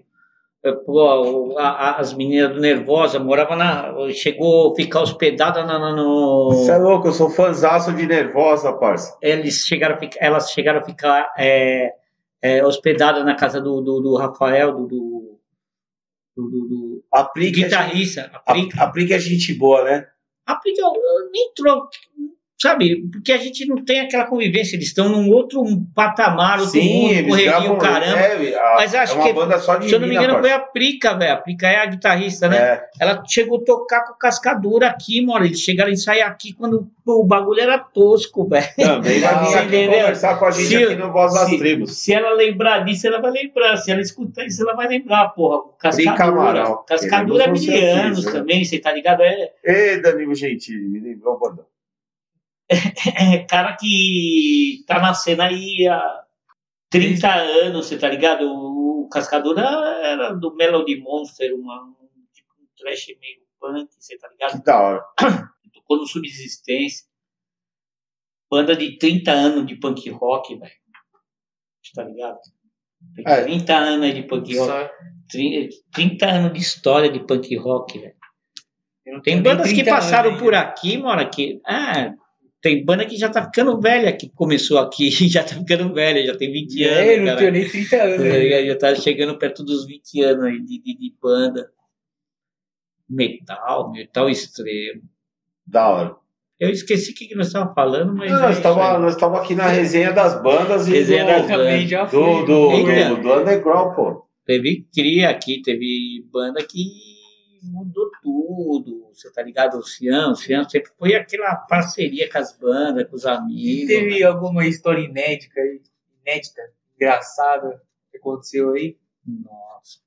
Eh, a- as meninas do Nervosa moravam na. Chegou a ficar hospedada na, na- no. Você é louco, eu sou fãzaço de nervosa, parça. Eles chegaram ficar, elas chegaram a ficar é, é, hospedadas na casa do, do, do Rafael, do, do, do, do- Aplique, guitarrista. a, Aplica, aplique a gente boa, né? aplica, eu nem troco, sabe? Porque a gente não tem aquela convivência, eles estão num outro patamar, outro mundo, correria, o caramba. É, a- Mas acho é uma que, banda só de Se eu não me engano, foi a Prica, velho. A Prica é a guitarrista, né? É, Ela chegou a tocar com cascadura aqui, mano. Eles chegaram a ensaiar aqui quando o bagulho era tosco, velho. também vai vir aqui conversar com a gente Se- aqui no Voz das se- Tribos. Se ela lembrar disso, ela vai lembrar. Se ela escutar isso, ela vai lembrar, porra. Cascadura. Cascadura é você mil anos né? também, você tá ligado? É, Ê, Danilo Gentili, me lembrou o bordão. É cara que tá na cena aí há 30 anos, você tá ligado? O Cascadura era do Melody Monster, uma, um, tipo, um trash meio punk, você tá ligado? Que da hora. Tocou no Subsistência. Banda de 30 anos de punk rock, velho. Tá ligado? Tem É. 30 anos de punk rock. Só- 30, 30 anos de história de punk rock, velho. Tem bandas que 30 passaram anos por aqui, mano, que. Ah, tem banda que já tá ficando velha, que começou aqui e já tá ficando velha, já tem 20 É, anos. não cara. tenho nem 30 anos. Ligado? Já tá chegando perto dos 20 anos aí de, de, de banda. Metal, metal extremo. Da hora. Eu esqueci o que que nós estávamos falando, mas. Não, é nós estávamos aqui na resenha das bandas e Resenha do, das Também já do, do, Eita. do, do underground, pô. Teve cria aqui, teve banda que mudou tudo. Você tá ligado? O Cian, o Cian sempre foi aquela parceria com as bandas, com os amigos. Teve alguma história inédita, inédita, engraçada que aconteceu aí? Nossa.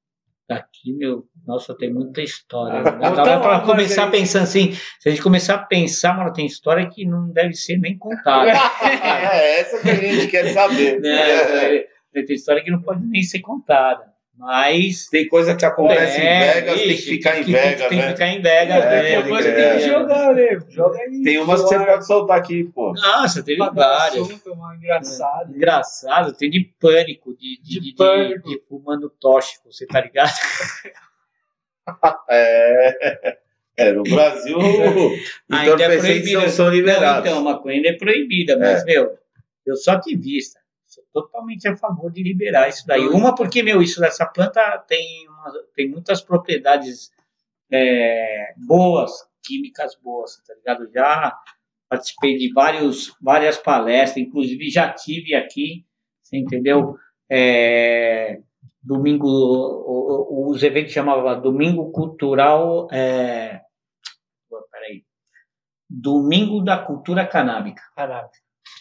Aqui, meu, nossa, tem muita história. Ah, né? Dá pra começar pensando assim, se a gente começar a pensar, mano, tem história que não deve ser nem contada. é essa que a gente quer saber. né? Tem história que não pode nem ser contada. Mas. Tem coisa que acontece em É, Vegas, tem que ixi, ficar em tem que- Vegas, Tem que né? ficar em Vegas, É, né? Tem que tem que jogar, né? Joga aí. Tem umas que você pode soltar aqui, pô. Nossa, teve várias. assunto, uma engraçada. Engraçado, tem de pânico, de, de, De de, de- pânico. de fumando tóxico, você tá ligado? É. É, no Brasil, Ainda é não são liberados. Não, então, a maconha ainda é proibida, mas, meu, eu sou ativista. Sou totalmente a favor de liberar isso daí. Uma, porque, meu, isso dessa planta tem, uma- tem muitas propriedades é, boas, químicas boas, tá ligado? Já participei de vários, várias palestras, inclusive já tive aqui, você entendeu? É, domingo, os eventos chamavam Domingo Cultural. É, peraí. Domingo da Cultura Canábica, Caralho.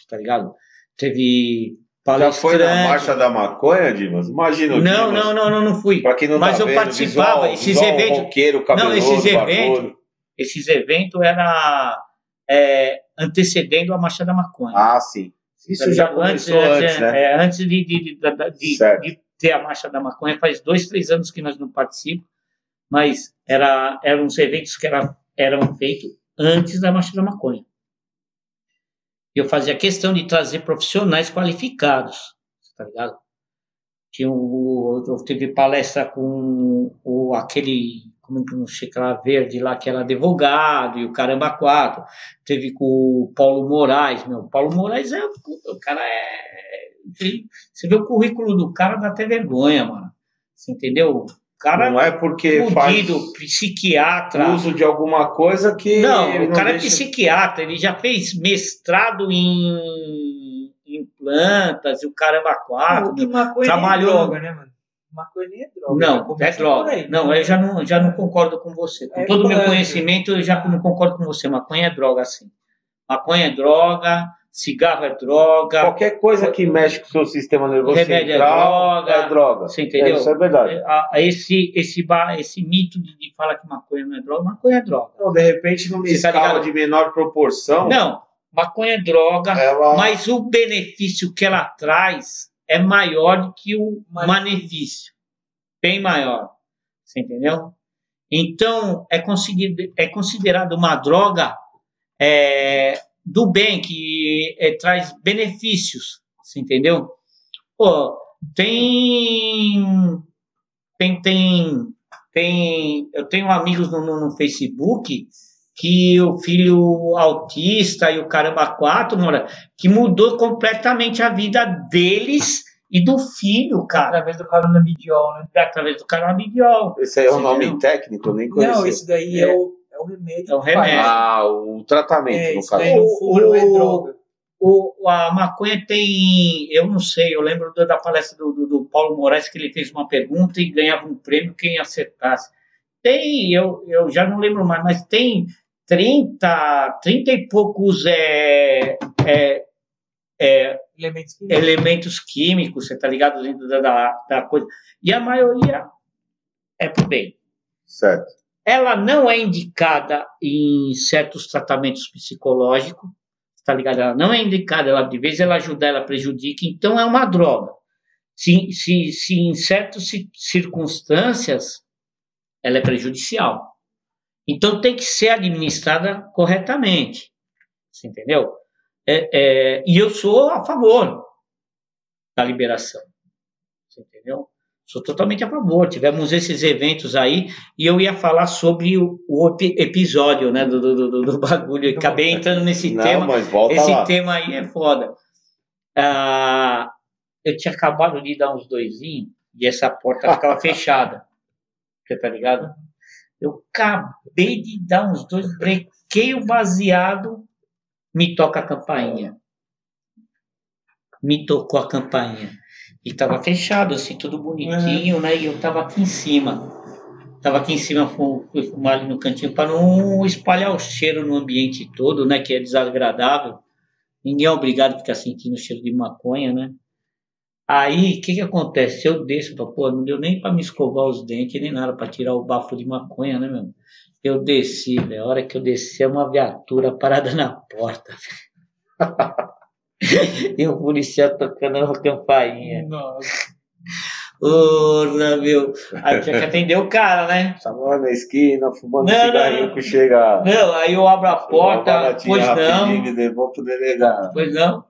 tá ligado? Teve Já foi na palestrante. Marcha da Maconha, Dimas? Imagina o Não, Dimas. não, não, não, não fui. Pra quem não Mas tá eu vendo, participava, visual, esses visual eventos- roqueiro, cabeludo, esses eventos-. Esses eventos era é, antecedendo a Marcha da Maconha. Ah, sim. Isso já começou antes, né? é, antes de, de, de, de ter a Marcha da Maconha, faz dois, três anos que nós não participamos, mas era, eram uns eventos que era, eram feitos antes da Marcha da Maconha. Eu fazia questão de trazer profissionais qualificados, tá ligado? Tinha o, eu teve palestra com o, aquele, como que não chega lá, verde lá, que era advogado, e o caramba quatro. Teve com o Paulo Moraes, meu. Paulo Moraes é. O cara é. ele- Você vê o currículo do cara, dá até vergonha, mano. Você entendeu? O cara Não é porque fudido, faz psiquiatra. uso de alguma coisa que. Não, o cara é deixa- psiquiatra, ele já fez mestrado em, em plantas, e o caramba quatro. Que maconha Trabalhou- nem é droga, né, mano? Maconha nem é droga. Não, é droga. aí. Não, eu já não, já não concordo com você. Com É todo o meu conhecimento, eu já não concordo com você. Maconha é droga, sim. Maconha é droga, cigarro é droga. Qualquer coisa que mexe com o seu sistema nervoso Remédio é central droga. é droga. Você entendeu? É, isso é verdade. A- a esse, esse, esse mito de, falar que maconha não é droga, maconha é droga. Então, de repente, numa Você tá escala ligado? de menor proporção, Não, maconha é droga, ela. mas o benefício que ela traz é maior do que o malefício. Bem maior. Você entendeu? Então, é, é considerado uma droga é, do bem, que é, traz benefícios. Você entendeu? Pô, tem. Tem. Tem. tem eu tenho amigos no, no, no Facebook que o filho autista e o caramba quatro, mora, que mudou completamente a vida deles e do filho, cara, Através do canabidiol, né? através do canabidiol. Esse aí é o Você nome entendeu? técnico, eu nem conhecia. Não, isso daí é, É. o, é o remédio. É o remédio. Ah, o tratamento, É, no isso caso. O- não é o- droga. O, a maconha tem, eu não sei, eu lembro da da palestra do, do, do Paulo Moraes que ele fez uma pergunta e ganhava um prêmio quem acertasse. Tem, eu, eu já não lembro mais, mas tem 30, 30 e poucos é, é, é, Elementos químicos. elementos químicos, você tá ligado dentro da, da, da coisa. E a maioria é pro bem. Certo. Ela não é indicada em certos tratamentos psicológicos, tá ligado? Ela não é indicada, ela, de vez ela ajuda, ela prejudica, então é uma droga. Se, se, se em certas circunstâncias ela é prejudicial. Então tem que ser administrada corretamente. Você entendeu? É, é, e eu sou a favor da liberação. Você entendeu? Sou totalmente a favor. Tivemos esses eventos aí e eu ia falar sobre o, o episódio né, do, do, do, bagulho. Acabei entrando nesse Não, tema. mas volta Esse lá. tema aí é foda. Ah, eu tinha acabado de dar uns doisinhos e essa porta ficava fechada. Você tá ligado? Eu acabei de dar uns dois, brequei o baseado, me toca a campainha. Me tocou a campainha. E tava fechado, assim, tudo bonitinho, né? E eu tava aqui em cima. Tava aqui em cima, fu- fui fumar ali no cantinho para não espalhar o cheiro no ambiente todo, né? Que é desagradável. Ninguém é obrigado a ficar sentindo cheiro de maconha, né? Aí, o que que acontece? Eu desço, pô, não deu nem para me escovar os dentes, nem nada, para tirar o bafo de maconha, né, meu? Eu desci. A hora que eu desci, é uma viatura parada na porta. e o policial tocando a campainha. Nossa. Porra, meu. Aí tinha que atender o cara, né? Lá na esquina, fumando Não, cigarrinho não. que chega. Não, aí eu abro a Uma porta, pois não, rapidinho e levou pro delegado. pois não.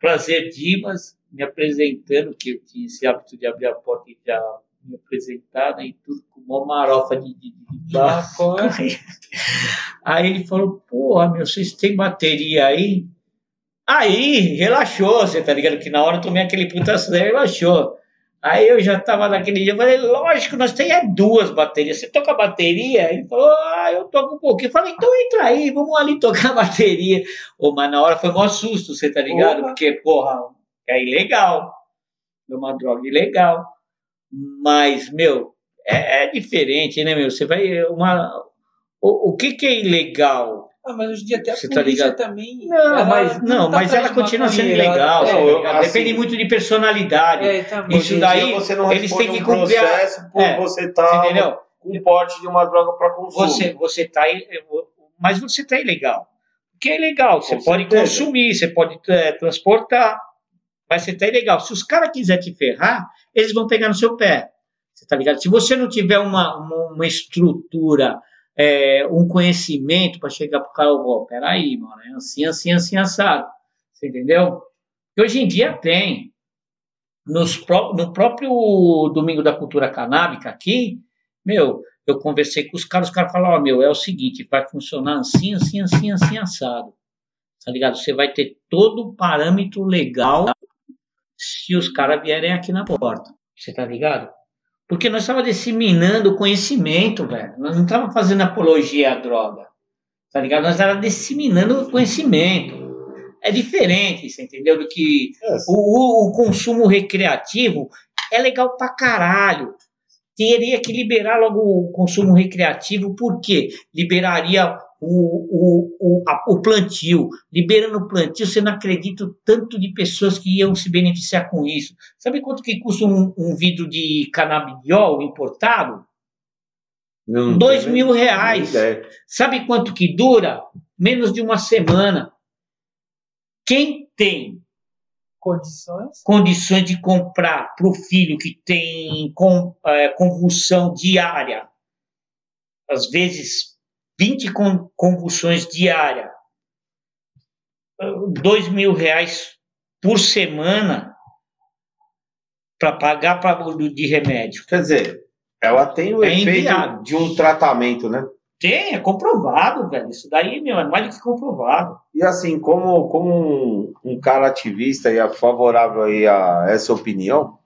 Prazer, Dimas, me apresentando, que eu tinha esse hábito de abrir a porta e já me apresentar, né, e tudo com uma marofa de, de, de De maconha. Aí ele falou, porra, meu, vocês têm bateria aí? Aí, relaxou, você tá ligado? Que na hora eu tomei aquele puta susto, relaxou. Aí eu já tava naquele dia, eu falei, lógico, nós temos é duas baterias. Você toca a bateria? Ele falou, ah, eu toco um pouquinho. Eu falei, então entra aí, vamos ali tocar a bateria. Ô, mas na hora foi um susto, você tá ligado? Porra. Porque, porra, é ilegal. É uma droga ilegal. Mas, meu, é, é diferente, né, meu? Você vai. Uma, o, o que, que é ilegal? Ah, mas hoje em dia até a Você tá polícia ligado? também. Não, ela mas, não, tá mas ela continua sendo maconheiro, ilegal. ela- tá Não, eu- ligado? assim, Depende muito de personalidade. É, também. Isso daí, você não eles têm que um cumprir processo por É, você entendeu? com porte de uma droga para consumo. Você, você tá. Mas você tá ilegal. Porque é ilegal. Você Com pode certeza. consumir, você pode é, transportar. Mas você tá ilegal. Se os caras quiserem te ferrar, eles vão pegar no seu pé. Você tá ligado? Se você não tiver uma, uma, uma estrutura, é, um conhecimento para chegar pro cara, ó, peraí, mano, é assim, assim, assim, assado. Você entendeu? Que hoje em dia tem. Nos pró- no próprio Domingo da Cultura Canábica aqui, meu, eu conversei com os caras, os caras falaram, ó, meu, é o seguinte, vai funcionar assim, assim, assim, assim, assado. Tá ligado? Você vai ter todo o parâmetro legal se os caras vierem aqui na porta. Você tá ligado? Porque nós estávamos disseminando conhecimento, velho. Nós não estávamos fazendo apologia à droga. Tá ligado? Nós estávamos disseminando conhecimento. É diferente, você entendeu? Do que É, o, o- o consumo recreativo é legal pra caralho. Teria que liberar logo o consumo recreativo, por quê? Liberaria o, o, o, a- o plantio. Liberando o plantio, você não acredita o tanto de pessoas que iam se beneficiar com isso. Sabe quanto que custa um, um vidro de canabidiol importado? não Dois mil nem reais. Sabe quanto que dura? Menos de uma semana. Quem tem Condições. condições de comprar para o filho que tem com, é, convulsão diária, às vezes 20 con- convulsões diárias, dois mil reais por semana para pagar pra, de remédio. Quer dizer, ela tem o É efeito inviável. de um tratamento, né? Tem, é comprovado, velho. Isso daí, meu, é mais do que comprovado. E assim, como, como um, um cara ativista e é favorável aí a essa opinião,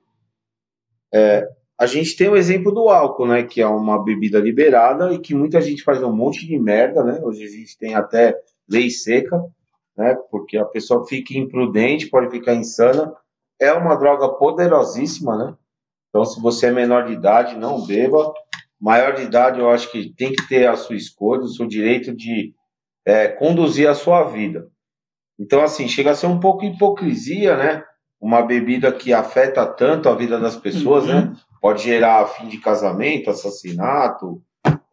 é, a gente tem o exemplo do álcool, né? Que é uma bebida liberada e que muita gente faz um monte de merda, né? Hoje a gente tem até lei seca, né? Porque a pessoa fica imprudente, pode ficar insana. É uma droga poderosíssima, né? Então, se você é menor de idade, não beba. Maior de idade, eu acho que tem que ter a sua escolha, o seu direito de é, conduzir a sua vida. Então, assim, chega a ser um pouco hipocrisia, né? Uma bebida que afeta tanto a vida das pessoas, Uhum. né? Pode gerar fim de casamento, assassinato,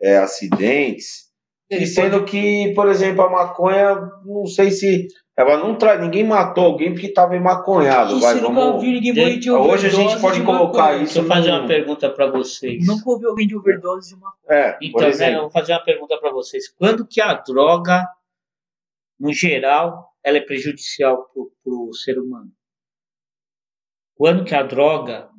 é, acidentes. E sendo que, por exemplo, a maconha, não sei se. Ela não traz. Ninguém matou alguém porque estava emaconhado. Isso, Vai, nunca vamos... ouvi ninguém morrer de Hoje a gente overdose pode de colocar maconha. isso Deixa eu fazer uma pergunta para vocês. Nunca ouvi alguém de overdose de maconha. É, por Então, né, eu vou fazer uma pergunta para vocês. Quando que a droga, no geral, ela é prejudicial para o ser humano? Quando que a droga,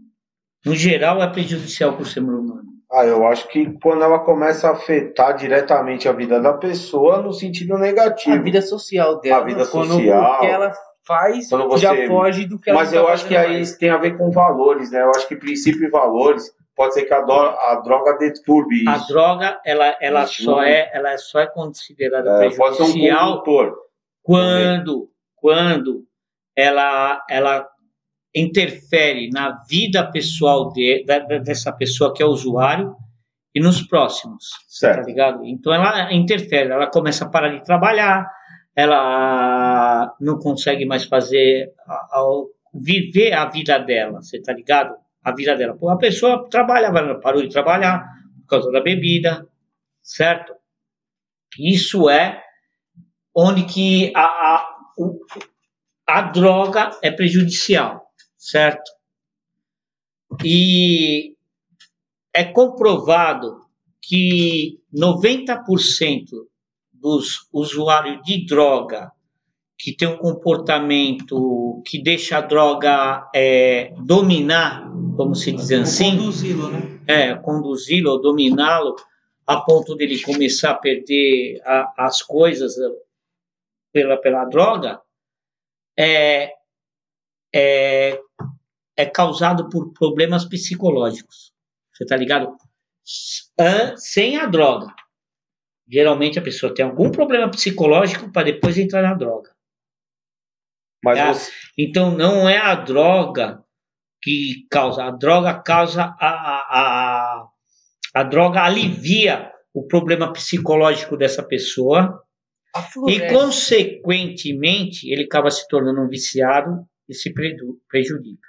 no geral, é prejudicial para o ser humano? Ah, eu acho que quando ela começa a afetar diretamente a vida da pessoa no sentido negativo. A vida social dela. A vida quando social. O que ela faz Quando você- já foge do que ela Mas tá eu acho que aí mais. tem a ver com valores, né? Eu acho que princípio e valores pode ser que a, do- a droga deturbe A isso. droga, ela, ela, só é, ela só é considerada É, pode ser um prejudicial condutor. quando, quando ela, ela interfere na vida pessoal de, da- dessa pessoa que é usuário e nos próximos, tá Certo. ligado? Então ela interfere, ela começa a parar de trabalhar, ela não consegue mais fazer, a- a- viver a vida dela, você tá ligado? A vida dela. Pô, a pessoa trabalhava, ela parou de trabalhar por causa da bebida, certo? Isso é onde que a, a, a droga é prejudicial, certo? E é comprovado que 90% dos usuários de droga que tem um comportamento que deixa a droga é, dominar, como se diz assim, Conduzi-lo, né? é, conduzi-lo ou dominá-lo a ponto dele começar a perder a- as coisas eh, pela, pela droga, é, é, é causado por problemas psicológicos. Você tá ligado? Sem a droga. Geralmente a pessoa tem algum problema psicológico para depois entrar na droga. Mas É. você, Então não é a droga que causa, a droga causa a, a, a, a droga alivia o problema psicológico dessa pessoa e consequentemente ele acaba se tornando um viciado e se preju- prejudica.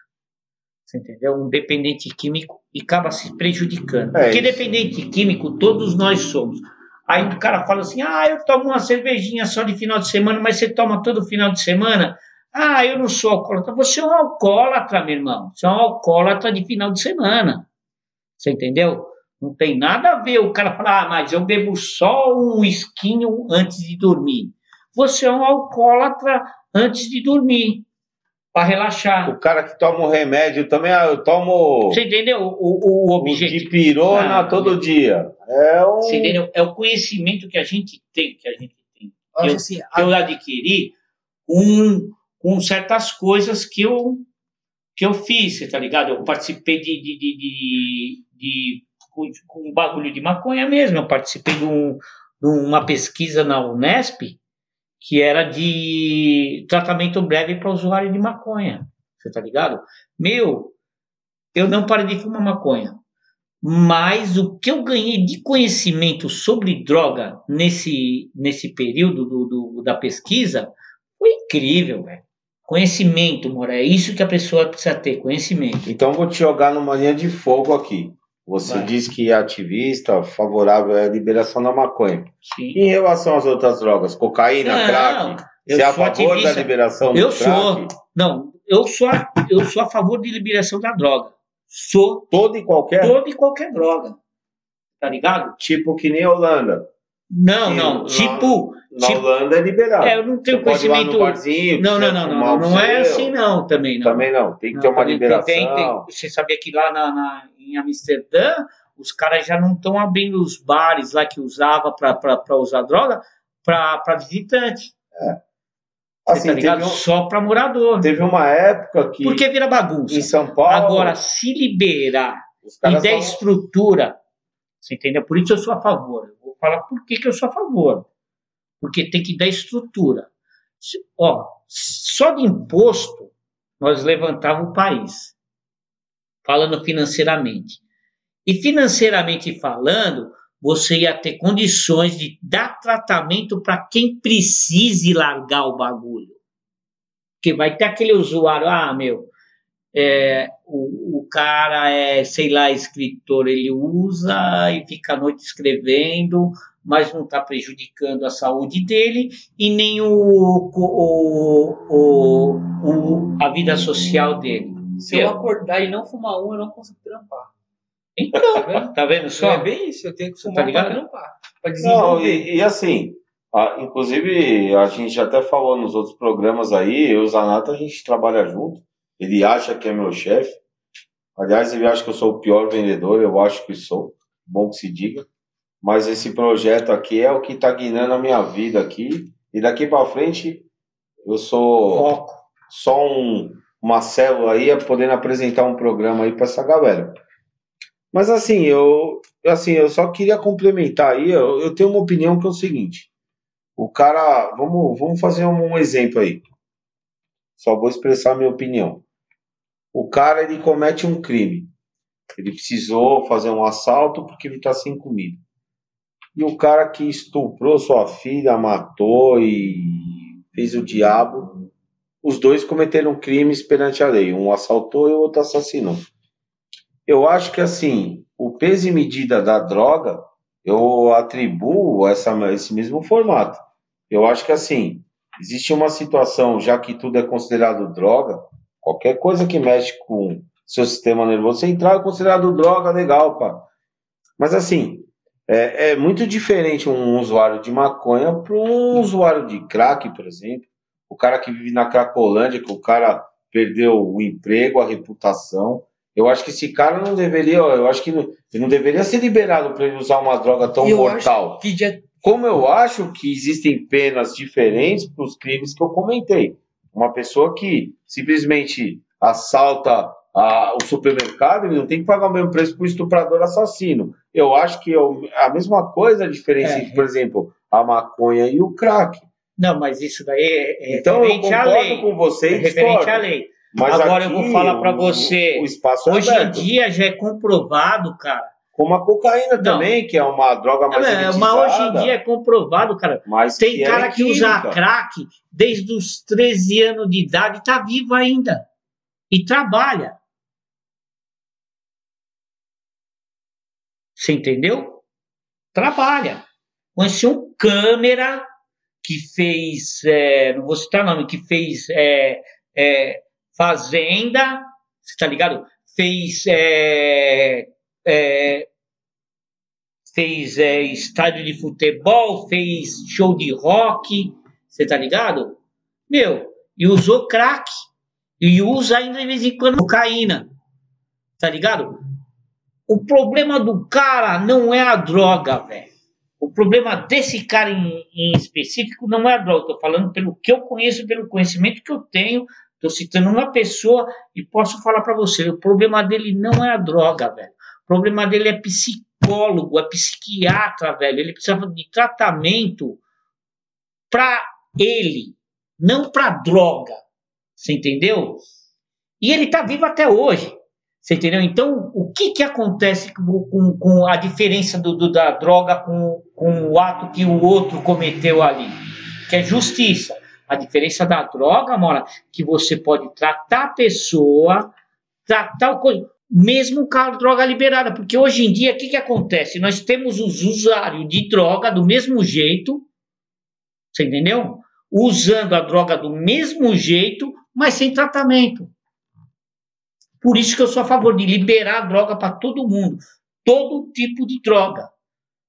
Você entendeu? Um dependente químico e acaba se prejudicando. É Porque isso. dependente químico todos nós somos. Aí o cara fala assim: ah, eu tomo uma cervejinha só de final de semana, mas você toma todo final de semana? Ah, eu não sou alcoólatra. Você é um alcoólatra, meu irmão. Você é um alcoólatra de final de semana. Você entendeu? Não tem nada a ver o cara falar, ah, mas eu bebo só um esquinho antes de dormir. Você é um alcoólatra antes de dormir, para relaxar. o cara que toma o remédio também, ah, eu tomo Você entendeu o, o, o o objetivo? dipirona Ah, todo dia. É um. Você entendeu? É o conhecimento que a gente tem, que a gente tem. Eu assim, eu adquiri com, com certas coisas que eu, que eu fiz, você tá ligado? Eu participei de, de, de, de, de- com, com um bagulho de maconha mesmo. Eu participei de, um- de uma pesquisa na Unesp que era de tratamento breve para usuário de maconha. Você tá ligado? Meu, eu não parei de fumar maconha. Mas o que eu ganhei de conhecimento sobre droga nesse, nesse período do, do- da pesquisa foi incrível, velho. Conhecimento, Mora. É isso que a pessoa precisa ter, conhecimento. Então vou te jogar numa linha de fogo aqui. Você Vai. diz que é ativista, favorável à liberação da maconha. Sim. Em relação às outras drogas, cocaína, Não, crack, eu você é a favor ativista. da liberação do Eu crack? sou. Não, eu sou, a, eu sou a favor de liberação da droga. Sou Todo e qualquer? toda e qualquer droga. Tá ligado? Tipo que nem a Holanda. Não, Sim, não. não. Tipo, Na Tipo- Holanda é liberado. é, eu não tenho Você pode ir lá conhecimento. no barzinho, Não, não, não, não. o Não é assim, não, também não. Também não. Tem que Não, ter uma liberação. tem- tem- você sabia que lá na, na- em Amsterdã, os caras já não estão abrindo os bares lá que usava para usar droga para visitante. Você Assim, tá ligado? teve, um- Só para morador. teve uma época que Porque vira bagunça. em São Paulo. Agora, se liberar e der falam- estrutura, você entendeu? Por isso eu sou a favor. Eu vou falar por que, que eu sou a favor. Porque tem que dar estrutura. Ó, só de imposto nós levantávamos o país, falando financeiramente. E financeiramente falando, você ia ter condições de dar tratamento para quem precise largar o bagulho. Porque vai ter aquele usuário, ah, meu, é, o, o cara é, sei lá, escritor, ele usa e fica à noite escrevendo, mas não está prejudicando a saúde dele e nem o, o, o, a vida social dele. Se eu acordar e não fumar um, eu não consigo trampar. Então, tá vendo, tá vendo só? É bem isso, eu tenho que Você fumar tá ligado? pra trampar. Pra Não, desenvolver. e, e assim, a- inclusive a gente até falou nos outros programas aí, eu e o Zanata a gente trabalha junto. Ele acha que é meu chefe. Aliás, ele acha que eu sou o pior vendedor, eu acho que sou. Bom que se diga. Mas esse projeto aqui é o que está guiando a minha vida aqui. E daqui para frente eu sou Foco. só um, uma célula aí, podendo apresentar um programa aí para essa galera. Mas assim, eu, assim, eu só queria complementar aí, eu, eu tenho uma opinião que é o seguinte. O cara, vamos, vamos fazer um, um exemplo aí. Só vou expressar minha opinião. O cara, ele comete um crime. Ele precisou fazer um assalto porque ele está sem comida. E o cara que estuprou sua filha, matou e fez o diabo, os dois cometeram crimes perante a lei. Um assaltou e o outro assassinou. Eu acho que assim, o peso e medida da droga, eu atribuo essa, esse mesmo formato. Eu acho que assim, existe uma situação, já que tudo é considerado droga, qualquer coisa que mexe com seu sistema nervoso central é considerado droga, legal, pá. Mas assim, é, é muito diferente um usuário de maconha para um usuário de crack, por exemplo. O cara que vive na Cracolândia, que o cara perdeu o emprego, a reputação. Eu acho que esse cara não deveria, eu acho que não, não deveria ser liberado para ele usar uma droga tão Eu mortal. Já Como eu acho que existem penas diferentes para os crimes que eu comentei. Uma pessoa que simplesmente assalta a- o supermercado, ele não tem que pagar o mesmo preço para o estuprador assassino. Eu acho que eu- a mesma coisa, a diferença É. entre, por exemplo, a maconha e o crack. Não, mas isso daí é, é Então eu referente à lei. com você É referente discordo. à lei. Mas Agora eu vou falar pra o- você. O espaço é Hoje em aberto. dia já é comprovado, cara. Como a cocaína Não. também, que é uma droga mais É, mas hoje em dia é comprovado, cara. mas Tem que cara é que usa crack desde os 13 anos de idade e tá vivo ainda. E trabalha. Você entendeu? Trabalha. Conheci um câmera que fez, é, não vou citar nome, que fez é, é, Fazenda, você tá ligado? Fez é, é, fez é, estádio de futebol, fez show de rock, você tá ligado? Meu, e usou crack. E usa ainda de vez em quando cocaína. Tá ligado? O problema do cara não é a droga, velho. O problema desse cara em, em específico não é a droga. Tô falando pelo que eu conheço, pelo conhecimento que eu tenho. Tô citando uma pessoa e posso falar para você. O problema dele não é a droga, velho. O problema dele é psicólogo, é psiquiatra, velho. Ele precisa de tratamento para ele, não para droga. Você entendeu? E ele tá vivo até hoje. Você entendeu? Então, o que, que acontece com, com- a diferença do, do- da droga com, com o ato que o outro cometeu ali? Que é justiça. A diferença da droga, Mora, que você pode tratar a pessoa, tratar o coisa, mesmo com a droga liberada. Porque hoje em dia, o que, que acontece? Nós temos os usuários de droga do mesmo jeito, você entendeu? Usando a droga do mesmo jeito, mas sem tratamento. Por isso que eu sou a favor de liberar a droga para todo mundo. Todo tipo de droga.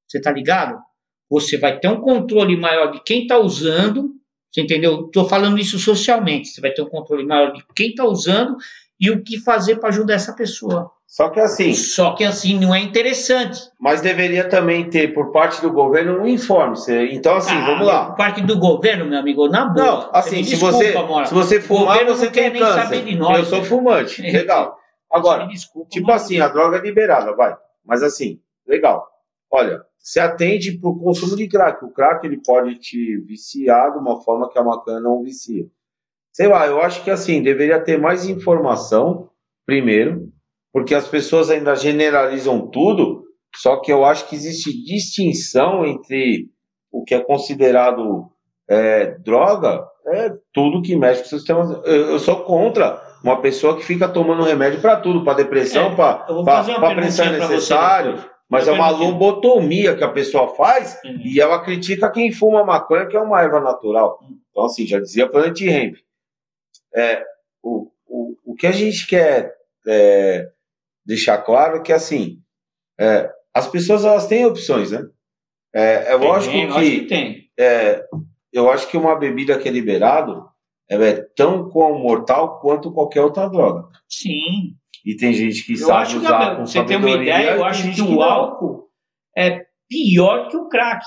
Você tá ligado? Você vai ter um controle maior de quem está usando. Você entendeu? Estou falando isso socialmente. Você vai ter um controle maior de quem está usando e o que fazer para ajudar essa pessoa. Só que assim, Só que assim não é interessante. mas deveria também ter por parte do governo um informe. Então, assim, Ah, vamos lá. Por parte do governo, meu amigo, na boa. Não, assim, se desculpa, você, Mora. se você fumar, você tem câncer. saber de nós, Eu sou velho. fumante, legal. Agora, desculpa, tipo mas- assim, a droga é liberada, vai. Mas assim, legal. Olha, se atende para o consumo de crack. O crack ele pode te viciar de uma forma que a maconha não vicia. Sei lá, eu acho que assim, deveria ter mais informação, primeiro, porque as pessoas ainda generalizam tudo, só que eu acho que existe distinção entre o que é considerado é, droga, é tudo que mexe com o sistema. Eu, eu sou contra uma pessoa que fica tomando remédio para tudo, para depressão, É, para pressão pra você necessário, Mas Eu é uma lobotomia que a pessoa faz Uhum. e ela critica quem fuma maconha, que é uma erva natural. Então, assim, já dizia Planet Hemp. É, o, o, o que a gente quer é, deixar claro que, assim, é, as pessoas elas têm opções, né? É, é lógico Tem, que lógico que tem. é, eu acho que uma bebida que é liberado é tão mortal quanto qualquer outra droga. Sim. E tem gente que Eu sabe acho que, usar pra com você ter uma ideia, eu tem acho que o não. álcool é pior que o crack.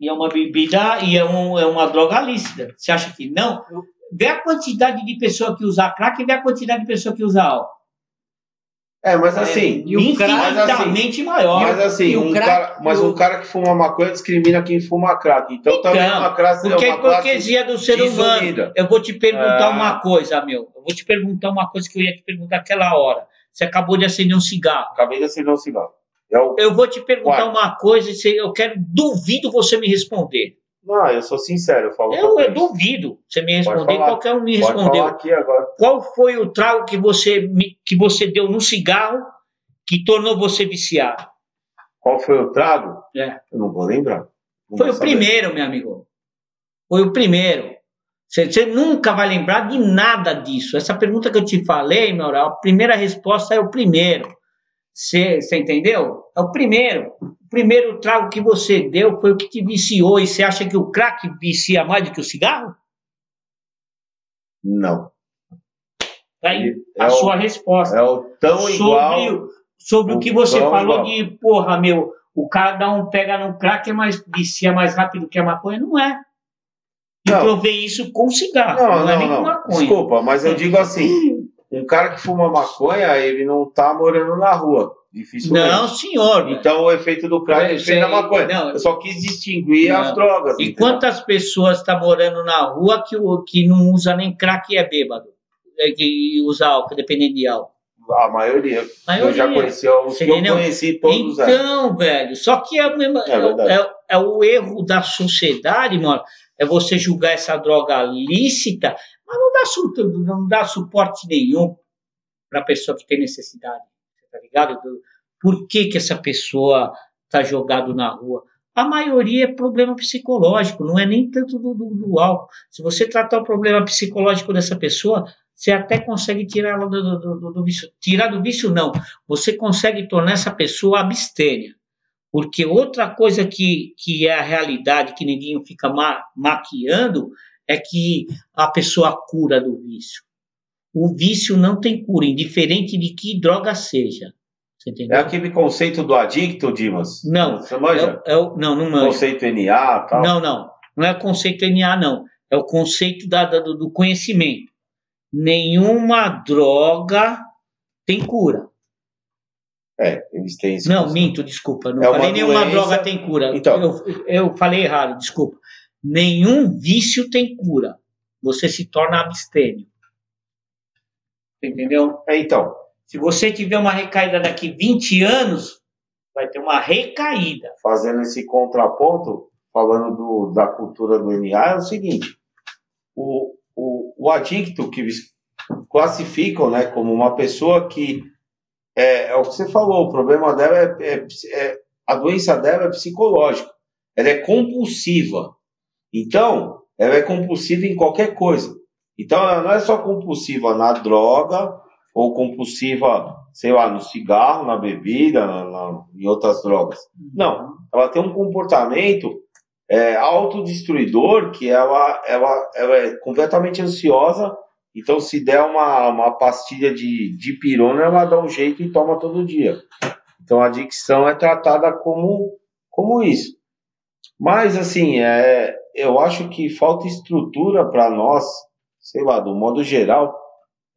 E é uma bebida e é, um, é uma droga lícita. Você acha que não? Vê a quantidade de pessoa que usa crack e vê a quantidade de pessoa que usa álcool. É, mas assim, E o crack, mas assim, infinitamente maior. mas assim, e um crack- cara, mas o- um cara que fuma maconha discrimina quem fuma crack. Então, também é uma classe, Porque é a uma classe hipocrisia do ser humano. Eu vou te perguntar Ah. uma coisa, meu. Eu vou te perguntar uma coisa que eu ia te perguntar aquela hora. Você acabou de acender um cigarro. Acabei de acender um cigarro. É o... Eu vou te perguntar Uai. uma coisa e eu quero, duvido você me responder. Não, eu sou sincero, eu falo. Eu, eu duvido você me responder. Qualquer um me Pode respondeu. aqui agora. Qual foi o trago que você, que você deu no cigarro que tornou você viciado? Qual foi o trago? É. Eu não vou lembrar. Não Foi vou o saber. primeiro, meu amigo. Foi o primeiro. Você, você nunca vai lembrar de nada disso. Essa pergunta que eu te falei, meu, a primeira resposta é o primeiro. Você, entendeu? É o primeiro. O primeiro trago que você deu foi o que te viciou. E você acha que o crack vicia mais do que o cigarro? Não. Tá aí É a o- sua resposta. É o tão sobre, igual. sobre o que você falou igual. de, porra, meu, o cara dá um pega no crack é mais vicia mais rápido que a maconha. Não é. Não. provei isso com cigarro. Não, Não, é não, com não. maconha. Desculpa, mas eu digo assim: um cara que fuma maconha, ele não tá morando na rua. Dificilmente. Não, senhor. Então o efeito do crack é efeito da maconha. não. eu só quis distinguir Não. as drogas. E entendeu? quantas pessoas estão morando na rua que, o- que não usa nem crack e é bêbado? É, que usa álcool, dependendo de álcool. A maioria. A Eu já maioria. conheci os que eu conheci todos. Então, velho, só que é, É verdade. é- é o erro da sociedade, mano. É você julgar essa droga lícita, mas não dá, não dá suporte nenhum para a pessoa que tem necessidade. Tá ligado? Por que, que essa pessoa tá jogado na rua? A maioria é problema psicológico, não é nem tanto do, do, do álcool. Se você tratar o problema psicológico dessa pessoa, você até consegue tirar ela do, do, do- vício. Tirar do vício, não você consegue tornar essa pessoa abstêmia. Porque outra coisa que, que é a realidade, que ninguém fica ma maquiando, é que a pessoa cura do vício. O vício não tem cura, indiferente de que droga seja. Você É aquele conceito do adicto, Dimas? Não. Você manja? É é não, não manjo. Conceito NA tal. Não, não. Não é o conceito NA, não. É o conceito da, da- do, conhecimento. Nenhuma droga tem cura. É, eles têm esse Não, minto, desculpa. Não É falei nenhuma doença. droga tem cura. Então. Eu, eu falei errado, desculpa. Nenhum vício tem cura. Você se torna abstêmio. Entendeu? É, então, Se você tiver uma recaída daqui 20 anos, vai ter uma recaída. fazendo esse contraponto, falando do, da cultura do NA, é o seguinte: o, o, o adicto que classificam né, como uma pessoa que. É, é o que você falou, o problema dela é, é- é- A doença dela é psicológica. Ela é compulsiva. Então, ela é compulsiva em qualquer coisa. Então, ela não é só compulsiva na droga, ou compulsiva, sei lá, no cigarro, na bebida, na, na- em outras drogas. Não, ela tem um comportamento é, autodestruidor que ela, ela, ela é completamente ansiosa. Então, se der uma, uma pastilha de, de pirona, ela dá um jeito e toma todo dia. Então, a adicção é tratada como, como isso. Mas, assim, é, eu acho que falta estrutura para nós, sei lá, do modo geral,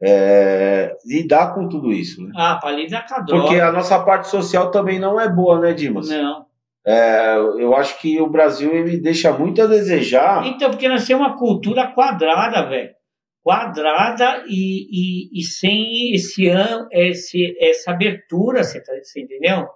é, lidar com tudo isso. Né? Ah, para lidar com a droga. Porque a nossa parte social também não é boa, né, Dimas? Não. É, eu acho que o Brasil ele deixa muito a desejar. Então, porque nós temos uma cultura quadrada, velho. Quadrada e, e, e sem esse, esse, essa abertura, você, tá, você entendeu?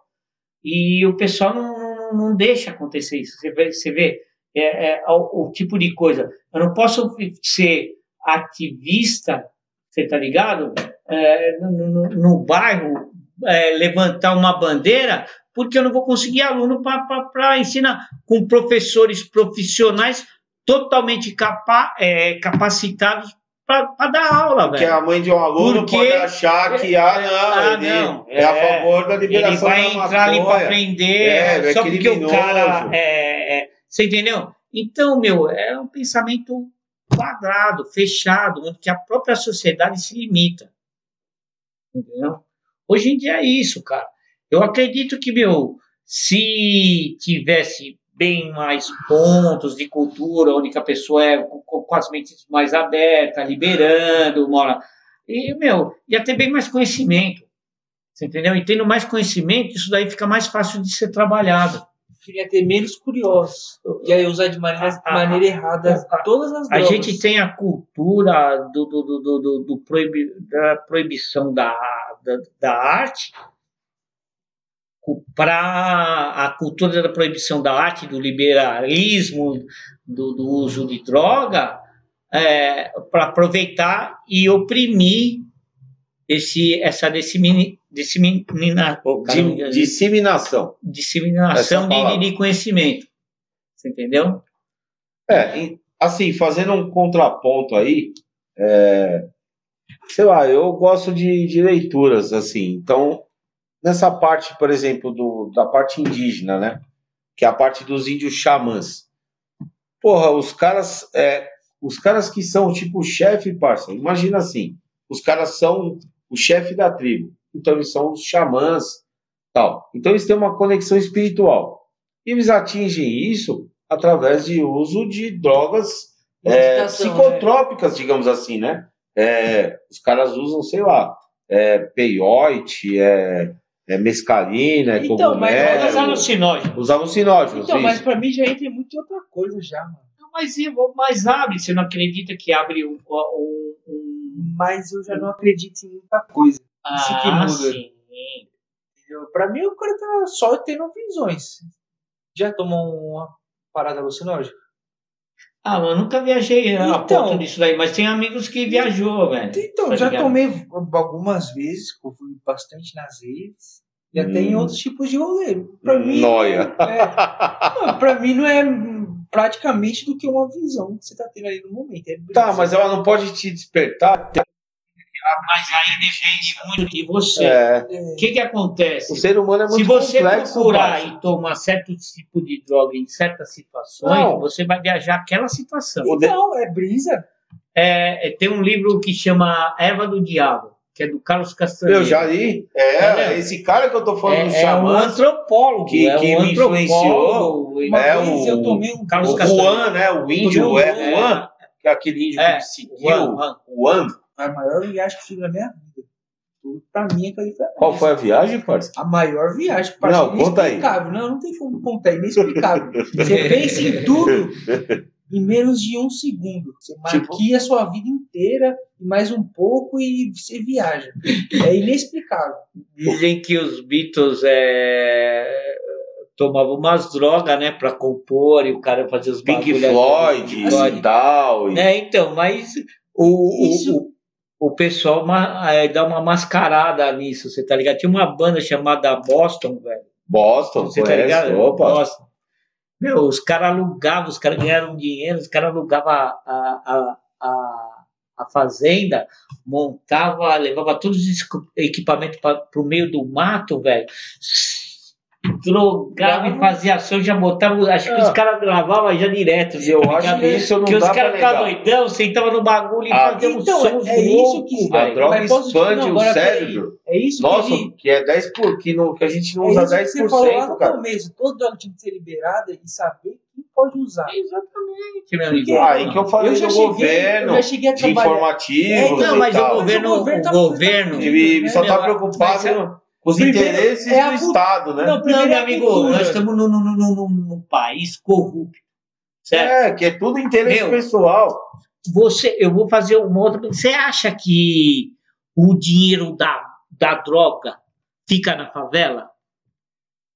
E o pessoal não, não, não deixa acontecer isso. Você vê, você vê é, é, o, o tipo de coisa. Eu não posso ser ativista, você tá ligado? É, no, no- no bairro é, levantar uma bandeira porque eu não vou conseguir aluno para ensinar com professores profissionais totalmente capa, é, capacitados para dar aula, Porque velho. a mãe de um aluno Porque... pode achar que, ah, não, ah, ele não, é, é, a favor da liberação Ele vai entrar ali para aprender, é, só porque o cara... É, é, você entendeu? Então, meu, é um pensamento quadrado, fechado, onde que a própria sociedade se limita. Entendeu? Hoje em dia é isso, cara. Eu acredito que, meu, se tivesse bem mais pontos de cultura, onde a pessoa é com as mentes mais abertas, liberando, mora. E, meu, ia ter bem mais conhecimento. Você entendeu? E tendo mais conhecimento, isso daí fica mais fácil de ser trabalhado. Queria ter menos curiosos. E aí usar de maneira, a, maneira errada a, todas as drogas. A gente tem a cultura do, do, do, do, do proibi, da proibição da, da, da arte, para a cultura da proibição da arte, do liberalismo, do, do uso de droga, é, para aproveitar e oprimir esse, essa dissemina, dissemina, oh, disseminação, disseminação de, de, conhecimento. Você entendeu? É, assim, fazendo um contraponto aí, é, sei lá, eu gosto de, de leituras, assim, então nessa parte, por exemplo, do, da parte indígena, né? Que é a parte dos índios xamãs. Porra, os caras, é, os caras que são tipo chefe, parça, imagina assim, os caras são o chefe da tribo, então eles são os xamãs, tal. Então eles têm uma conexão espiritual. E eles atingem isso através de uso de drogas é, né? psicotrópicas, né? digamos assim, né? É, os caras usam, sei lá, é, peiote, é, é mescalina, é então, cogumelo. Mas os alucinógenos. Os alucinógenos, Então, isso. mas para mim já entra muito outra coisa já, mano. Não, mas, mas abre, você não acredita que abre um, um, um... Mas eu já não acredito em muita coisa. Ah, isso que muda. Sim. Pra mim o cara tá só tendo visões. Já tomou uma parada alucinógena? Ah, eu nunca viajei então, a ponto disso daí, mas tem amigos que viajou, velho. Então, já ligado? tomei algumas vezes, eu fui bastante nas redes. Já hum. tem outros tipos de rolê. Pra mim. Noia. É, pra mim não é praticamente do que uma visão que você tá tendo ali no momento. É tá, mas ela não pode te despertar mas aí depende muito de você. É. O que, que acontece? O ser humano é muito Se você complexo, procurar e tomar certo tipo de droga em certas situações, não. você vai viajar aquela situação. Não, é brisa. É, é, tem um livro que chama Erva do Diabo, que é do Carlos Castanheira. Eu já li. É, é esse cara que eu tô falando é, do xamã. É um antropólogo. Que, é que um me influenciou. é o, eu tomei um Carlos o Juan, né? O índio, é Juan. Que é aquele índio que seguiu. Juan a maior viagem que eu tive na minha vida. Tudo pra mim é que foi Qual foi a viagem, parceiro? A maior viagem, parceiro. Não, conta aí. Não, não tem como contar, é inexplicável. Você pensa em tudo em menos de um segundo. Você tipo... maquia a sua vida inteira e mais um pouco e você viaja. É inexplicável. Dizem que os Beatles é, tomavam umas drogas, né, para compor e o cara fazia os Pink Floyd, e tal. É, então, mas o, Isso... o, o pessoal é, dá uma mascarada nisso, você tá ligado? Tinha uma banda chamada Boston, velho. Boston, você tá ligado? Opa. Boston. Meu, os caras alugavam, os caras ganharam dinheiro, os caras alugavam a, a, a, a, fazenda, montava, levava todos os equipamentos para o meio do mato, velho drogava e fazia ação, já botava. Acho que os ah. caras gravavam já direto. Eu tá acho que isso não que os caras ficavam doidão, sentavam no bagulho e ah, faziam então, sons é isso que A droga expande não, o cérebro. É isso Nossa, que, que é 10 por, que, no, que a gente não é usa 10%. Que você falou lá no cara. começo, toda droga tinha que ser liberada e saber quem pode usar. Exatamente, meu amigo. Aí que eu falei eu do cheguei, governo, eu cheguei a de informativos. É, não, mas o governo. O governo. Só tá preocupado os primeiro, interesses é do Estado, né? Não, não meu amigo, cultura. nós estamos num, num, num, num, país corrupto. Certo? É, que é tudo interesse meu, pessoal. Você, eu vou fazer uma outra. Você acha que o dinheiro da, da droga fica na favela?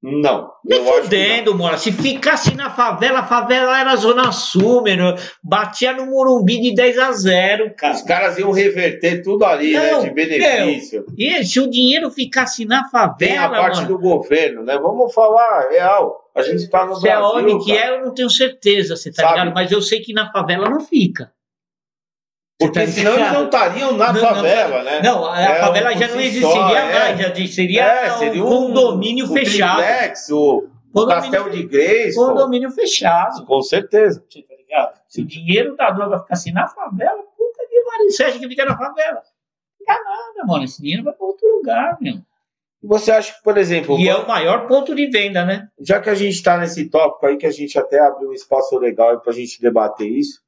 Não. Não. fudendo, mora. Se ficasse na favela, a favela era Zona Sul, mano. Batia no Morumbi de 10 a 0, cara. Os caras iam reverter tudo ali, Não, né? De benefício. E se o dinheiro ficasse na favela, Tem a parte mano, do governo, né? Vamos falar real. A gente tá no se é Brasil. onde que cara. é, eu não tenho certeza, você tá Sabe? ligado? Mas eu sei que na favela não fica. Porque senão eles não estariam na Não, favela, né? Não, a É, favela já não existiria é. mais, já seria, É, seria um condomínio o fechado. O, o Condomínio- Castelo de Grace. Condomínio fechado. Com certeza. Você tá ligado? Se o dinheiro da droga ficasse na favela, puta que pariu. Você acha que fica na favela? Fica nada, mano. Esse dinheiro vai pra outro lugar, meu. Você acha que, por exemplo, E é o maior ponto de venda, né? já que a gente está nesse tópico aí, que a gente até abriu um espaço legal para a gente debater isso,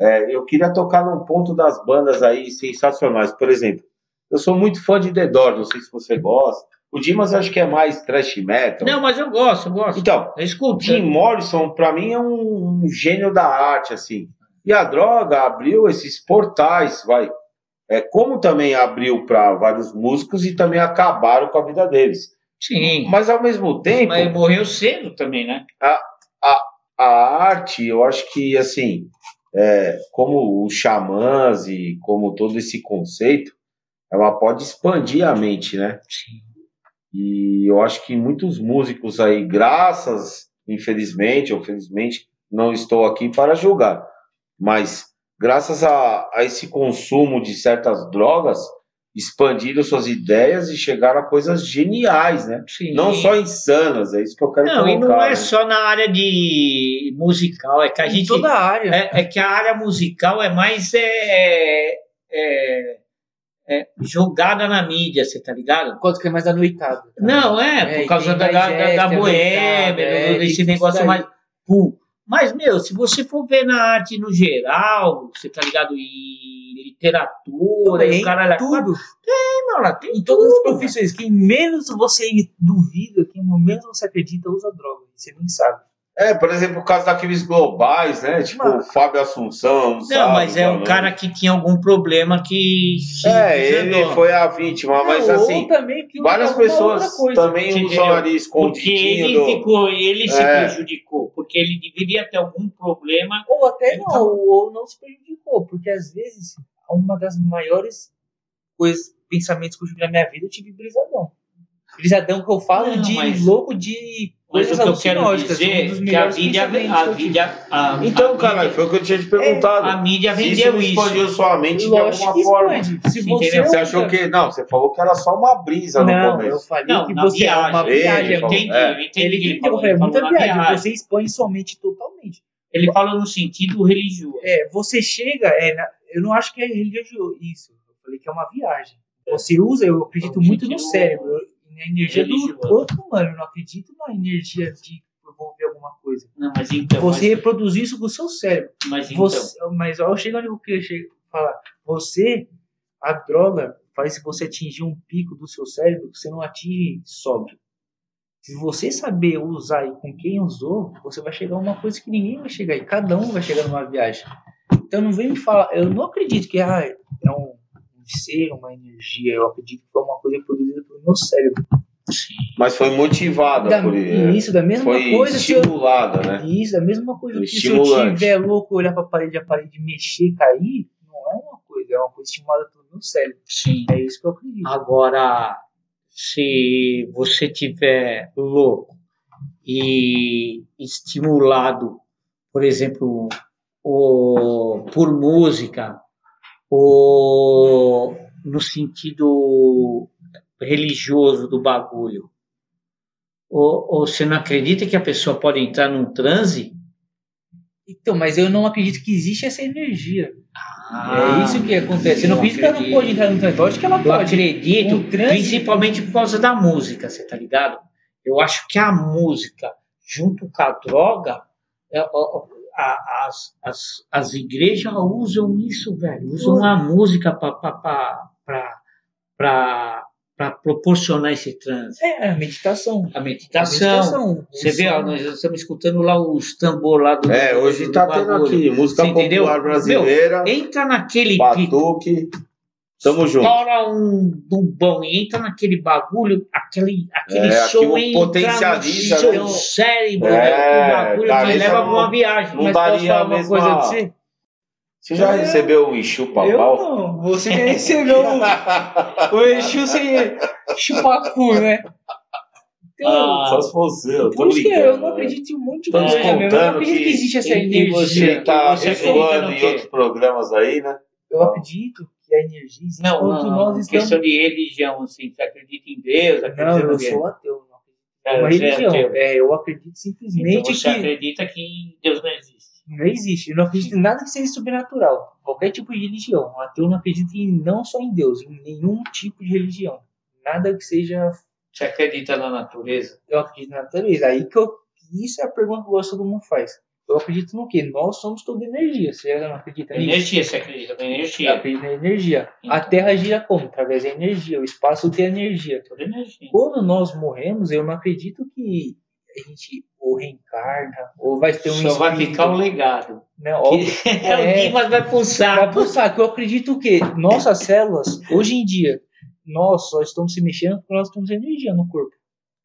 é, eu queria tocar num ponto das bandas aí sensacionais. Por exemplo, eu sou muito fã de The Doors, não sei se você gosta. O Dimas acho que é mais thrash metal. Não, mas eu gosto, eu gosto. Então, Eu escuto. Jim Morrison, para mim, é um, um gênio da arte, assim. E a droga abriu esses portais, vai. É, como também abriu para vários músicos e também acabaram com a vida deles. Sim. Mas ao mesmo tempo, Mas morreu cedo também, né? a arte, eu acho que, assim, é, como os xamãs e como todo esse conceito, ela pode expandir a mente, né? Sim. E eu acho que muitos músicos aí, graças, infelizmente ou felizmente, não estou aqui para julgar, mas graças a, a esse consumo de certas drogas, expandiram suas ideias e chegaram a coisas geniais, né? Sim. Não só insanas, é isso que eu quero Não, e colocar. não é né? só na área de musical, é que a Em gente. toda a área. É, é que a área musical é mais é, é, é jogada na mídia, você tá ligado? Quanto que é mais anoitado. Não, é, É, por causa da, da, da, boêmia, é, do- desse negócio mais. Pum. Mas, meu, se você for ver na arte no geral, você tá ligado? E literatura, e Tem o cara tudo. Tem, mano, tem Em todas as tudo, profissões. Quem menos você duvida, quem menos você acredita, usa droga. Você nem sabe. É, por exemplo, o caso daqueles globais, né? Tipo, Mano. o Fábio Assunção. Não, sabe, mas é um cara que tinha algum problema que. É, ele foi a vítima, mas Não, assim, várias pessoas também usam ali Porque escondidinho. ele do- ficou, ele se É. prejudicou, porque ele deveria ter algum problema. Ou até Então- não, ou não se prejudicou, porque às vezes uma das maiores coisas, pensamentos que eu tive na minha vida, eu tive brisadão. Brisadão que eu falo Não, de mas- louco de Mas coisas o que eu quero um dizer é que a mídia, a eu mídia, a, Então, a caralho, mídia, foi o que eu tinha te perguntado. a mídia vendeu isso. expandiu sua mente de alguma forma. Se Entendeu? você, Você achou que. Não, você falou que era só uma brisa no Não, eu começo. falei Não, que na você é uma viagem. viagem. Ele Eu entendi, É. eu entendi. Ele eu falou, é ele muita falou viagem. Você expõe sua mente totalmente. Ele falou no sentido religioso. É, você chega, é, na- eu não acho que é religioso isso. Eu falei que é uma viagem. Você usa, eu acredito No muito no cérebro, na energia do religioso. corpo humano. Eu não acredito na energia de envolver alguma coisa. Não, mas então. Você reproduz isso com o seu cérebro. mas, mas então. Você, mas ó, chega onde eu queria che- falar. Você, a droga, faz você atingir um pico do seu cérebro que você não atinge sóbrio. Se você saber usar e com quem usou, você vai chegar a uma coisa que ninguém vai chegar. E cada um vai chegar numa viagem. Então não vem me falar. Eu não acredito que ah, é um ser, uma energia. Eu acredito que foi uma coisa produzida pelo meu cérebro. Mas foi motivada Da, por isso, da mesma Foi coisa se eu, estimulada, né? Isso, da mesma coisa que se eu tiver louco, olhar pra parede, a parede mexer, cair, não é uma coisa, é uma coisa estimulada pelo meu cérebro. Sim. É isso que eu acredito. Agora, se você tiver louco e estimulado, por exemplo, o, por música, ou no sentido religioso do bagulho, ou, ou você não acredita que a pessoa pode entrar num transe? Então, mas eu não acredito que existe essa energia. Ah, é isso que acontece. Eu não eu acredito que ela não pode entrar no transe. Eu acho que ela Eu pode. acredito, Um principalmente por causa da música, você tá ligado? Eu acho que a música, junto com a droga, é, a- as, as, as igrejas usam isso, velho. Usam a música para proporcionar esse transe. É, a meditação. A A meditação. Você vê, ó, nós estamos escutando lá os tambor lá do. É, hoje do tá tendo aqui música Você entendeu? popular brasileira, Entra naquele pico batuque. Tamo junto. estoura um dubão e entra naquele bagulho, aquele, aquele É, aquilo entra potencializa, no seu né? cérebro, É, o bagulho isso leva pra uma viagem. não Mas daria posso a mesma- coisa pra você? Você já Eu- recebeu um enxu Eu papal? não. Você já recebeu um, o Exu sem chupacu, né? Então, Ah, Só se fosse eu, tô por isso que brincando. eu não né? acredito em um monte de Estamos coisa mesmo. Eu não contando acredito que, que- existe essa e energia. Você tá no em quê? outros programas aí, né? Eu acredito que a energia existe Não, não, não. estamos... Questão de religião, assim. Você acredita em Deus? Acredita Não, eu sou ateu. Não É, uma você é religião. É, eu acredito simplesmente Então você que acredita que Deus não existe. não existe. Eu não acredito em nada que seja sobrenatural. Qualquer tipo de religião. Um ateu não acredita em, não só em Deus, em nenhum tipo de religião. Nada que seja Você acredita na natureza? eu acredito na natureza. Aí que eu. Isso é a pergunta que eu gosto que todo mundo faz. Eu acredito no quê? Nós somos toda energia. Você não acredita nisso? Energia, você acredita na energia? acredito na energia. A Então. Terra gira como? Através da energia. O espaço tem energia. Toda energia. Quando nós morremos, eu não acredito que a gente ou reencarna, ou vai ter um Só vai espírito, ficar um legado. né? Óbvio, É, o Dimas vai pulsar. Vai pulsar, que eu acredito que nossas células, hoje em dia, nós só estamos se mexendo porque nós temos energia no corpo.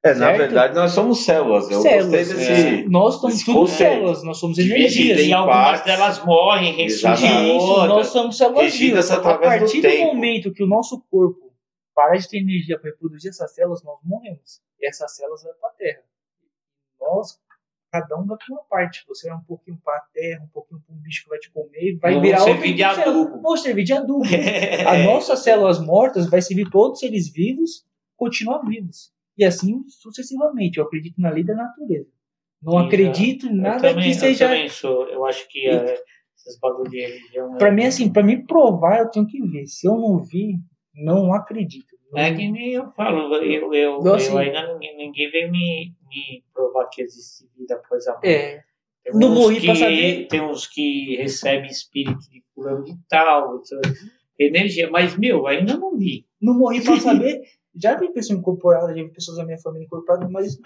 É, na verdade, nós somos células. Eu Células, desse. é. Nós somos tudo células, nós somos energias. E algumas partes. delas morrem, ressurgem. Isso, nós somos células vivas. A do partir do, tempo. momento que o nosso corpo parar de ter energia para reproduzir essas células, nós morremos. E essas células vão para a Terra. Nós, cada um vai para uma parte. Você vai um pouquinho para a Terra, um pouquinho para um bicho que vai te comer, vai Vão virar servir outra de adubo. Vão servir de adubo. As nossas células mortas vai servir para outros seres vivos continuar vivos. E assim sucessivamente. Eu acredito na lei da natureza. Não acredito em Eu nada também, que seja Eu também sou. Eu acho que é, esses bagulho de religião. Pra é- mim, assim, pra mim provar, eu tenho que ver. Se eu não vi, não acredito. Não- É que nem eu falo, eu, eu, Não, assim- eu ainda ninguém, ninguém veio me, me provar que existe vida após a morte. É, Tem não morri que, pra saber. Tem uns que recebem espírito de fulano de tal, energia, mas meu, ainda não vi. não morri pra saber. Já vi pessoa incorporada, já vi pessoas da minha família incorporadas, mas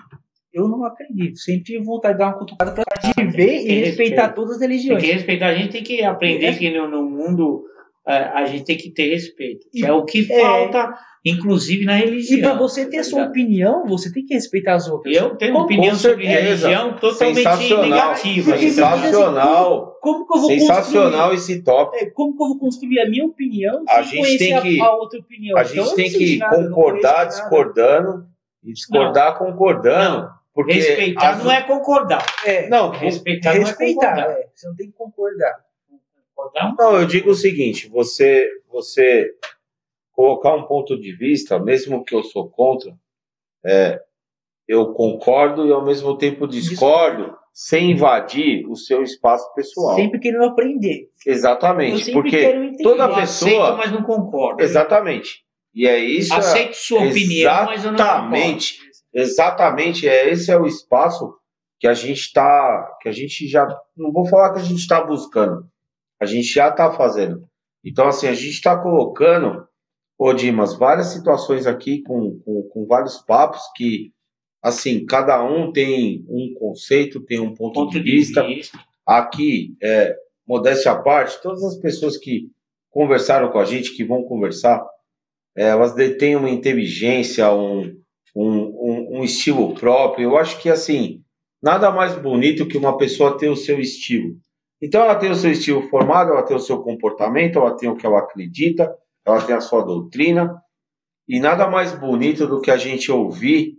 eu não acredito. Sempre tive vontade de dar uma cutucada pra de ver e Tem respeitar respeito. todas as Tem religiões. que respeitar, a gente tem que aprender É. que no, no mundo é, a gente tem que ter respeito. Que é o que É. falta, inclusive na religião. E pra você ter tá a sua opinião, você tem que respeitar as outras. Eu tenho Como- opinião sobre religião totalmente negativa. Sensacional. Como que eu vou Sensacional esse construir? é, Como que eu vou construir a minha opinião A sem gente conhecer tem a- que- a, outra opinião? A Então, gente eu tem não que nada, não concordar discordando e discordar concordando. Porque Respeitar as- não é concordar. É, Não, Respeitar, não é respeitar, concordar. é. Você não tem que concordar. Concordar Não, eu digo o seguinte: você, você colocar um ponto de vista, mesmo que eu sou contra, é, eu concordo e ao mesmo tempo discordo, sem invadir o seu espaço pessoal. Sempre querendo aprender. Exatamente, porque toda Eu pessoa- aceito, mas não concordo. exatamente. E é isso. Aceito sua opinião, mas eu não concordo. Exatamente. Exatamente, é esse é o espaço que a gente está, que a gente já, não vou falar que a gente está buscando, a gente já está fazendo. Então assim, a gente está colocando, ô Dimas, várias situações aqui com, com, com vários papos que, assim, cada um tem um conceito, tem um ponto, Ponto de vista. Aqui, é, modéstia à parte, todas as pessoas que conversaram com a gente, que vão conversar, é, elas detêm uma inteligência, um, um, um, um estilo próprio. Eu acho que, assim, nada mais bonito que uma pessoa ter o seu estilo. Então, ela tem o seu estilo formado, ela tem o seu comportamento, ela tem o que ela acredita, ela tem a sua doutrina. E nada mais bonito do que a gente ouvir,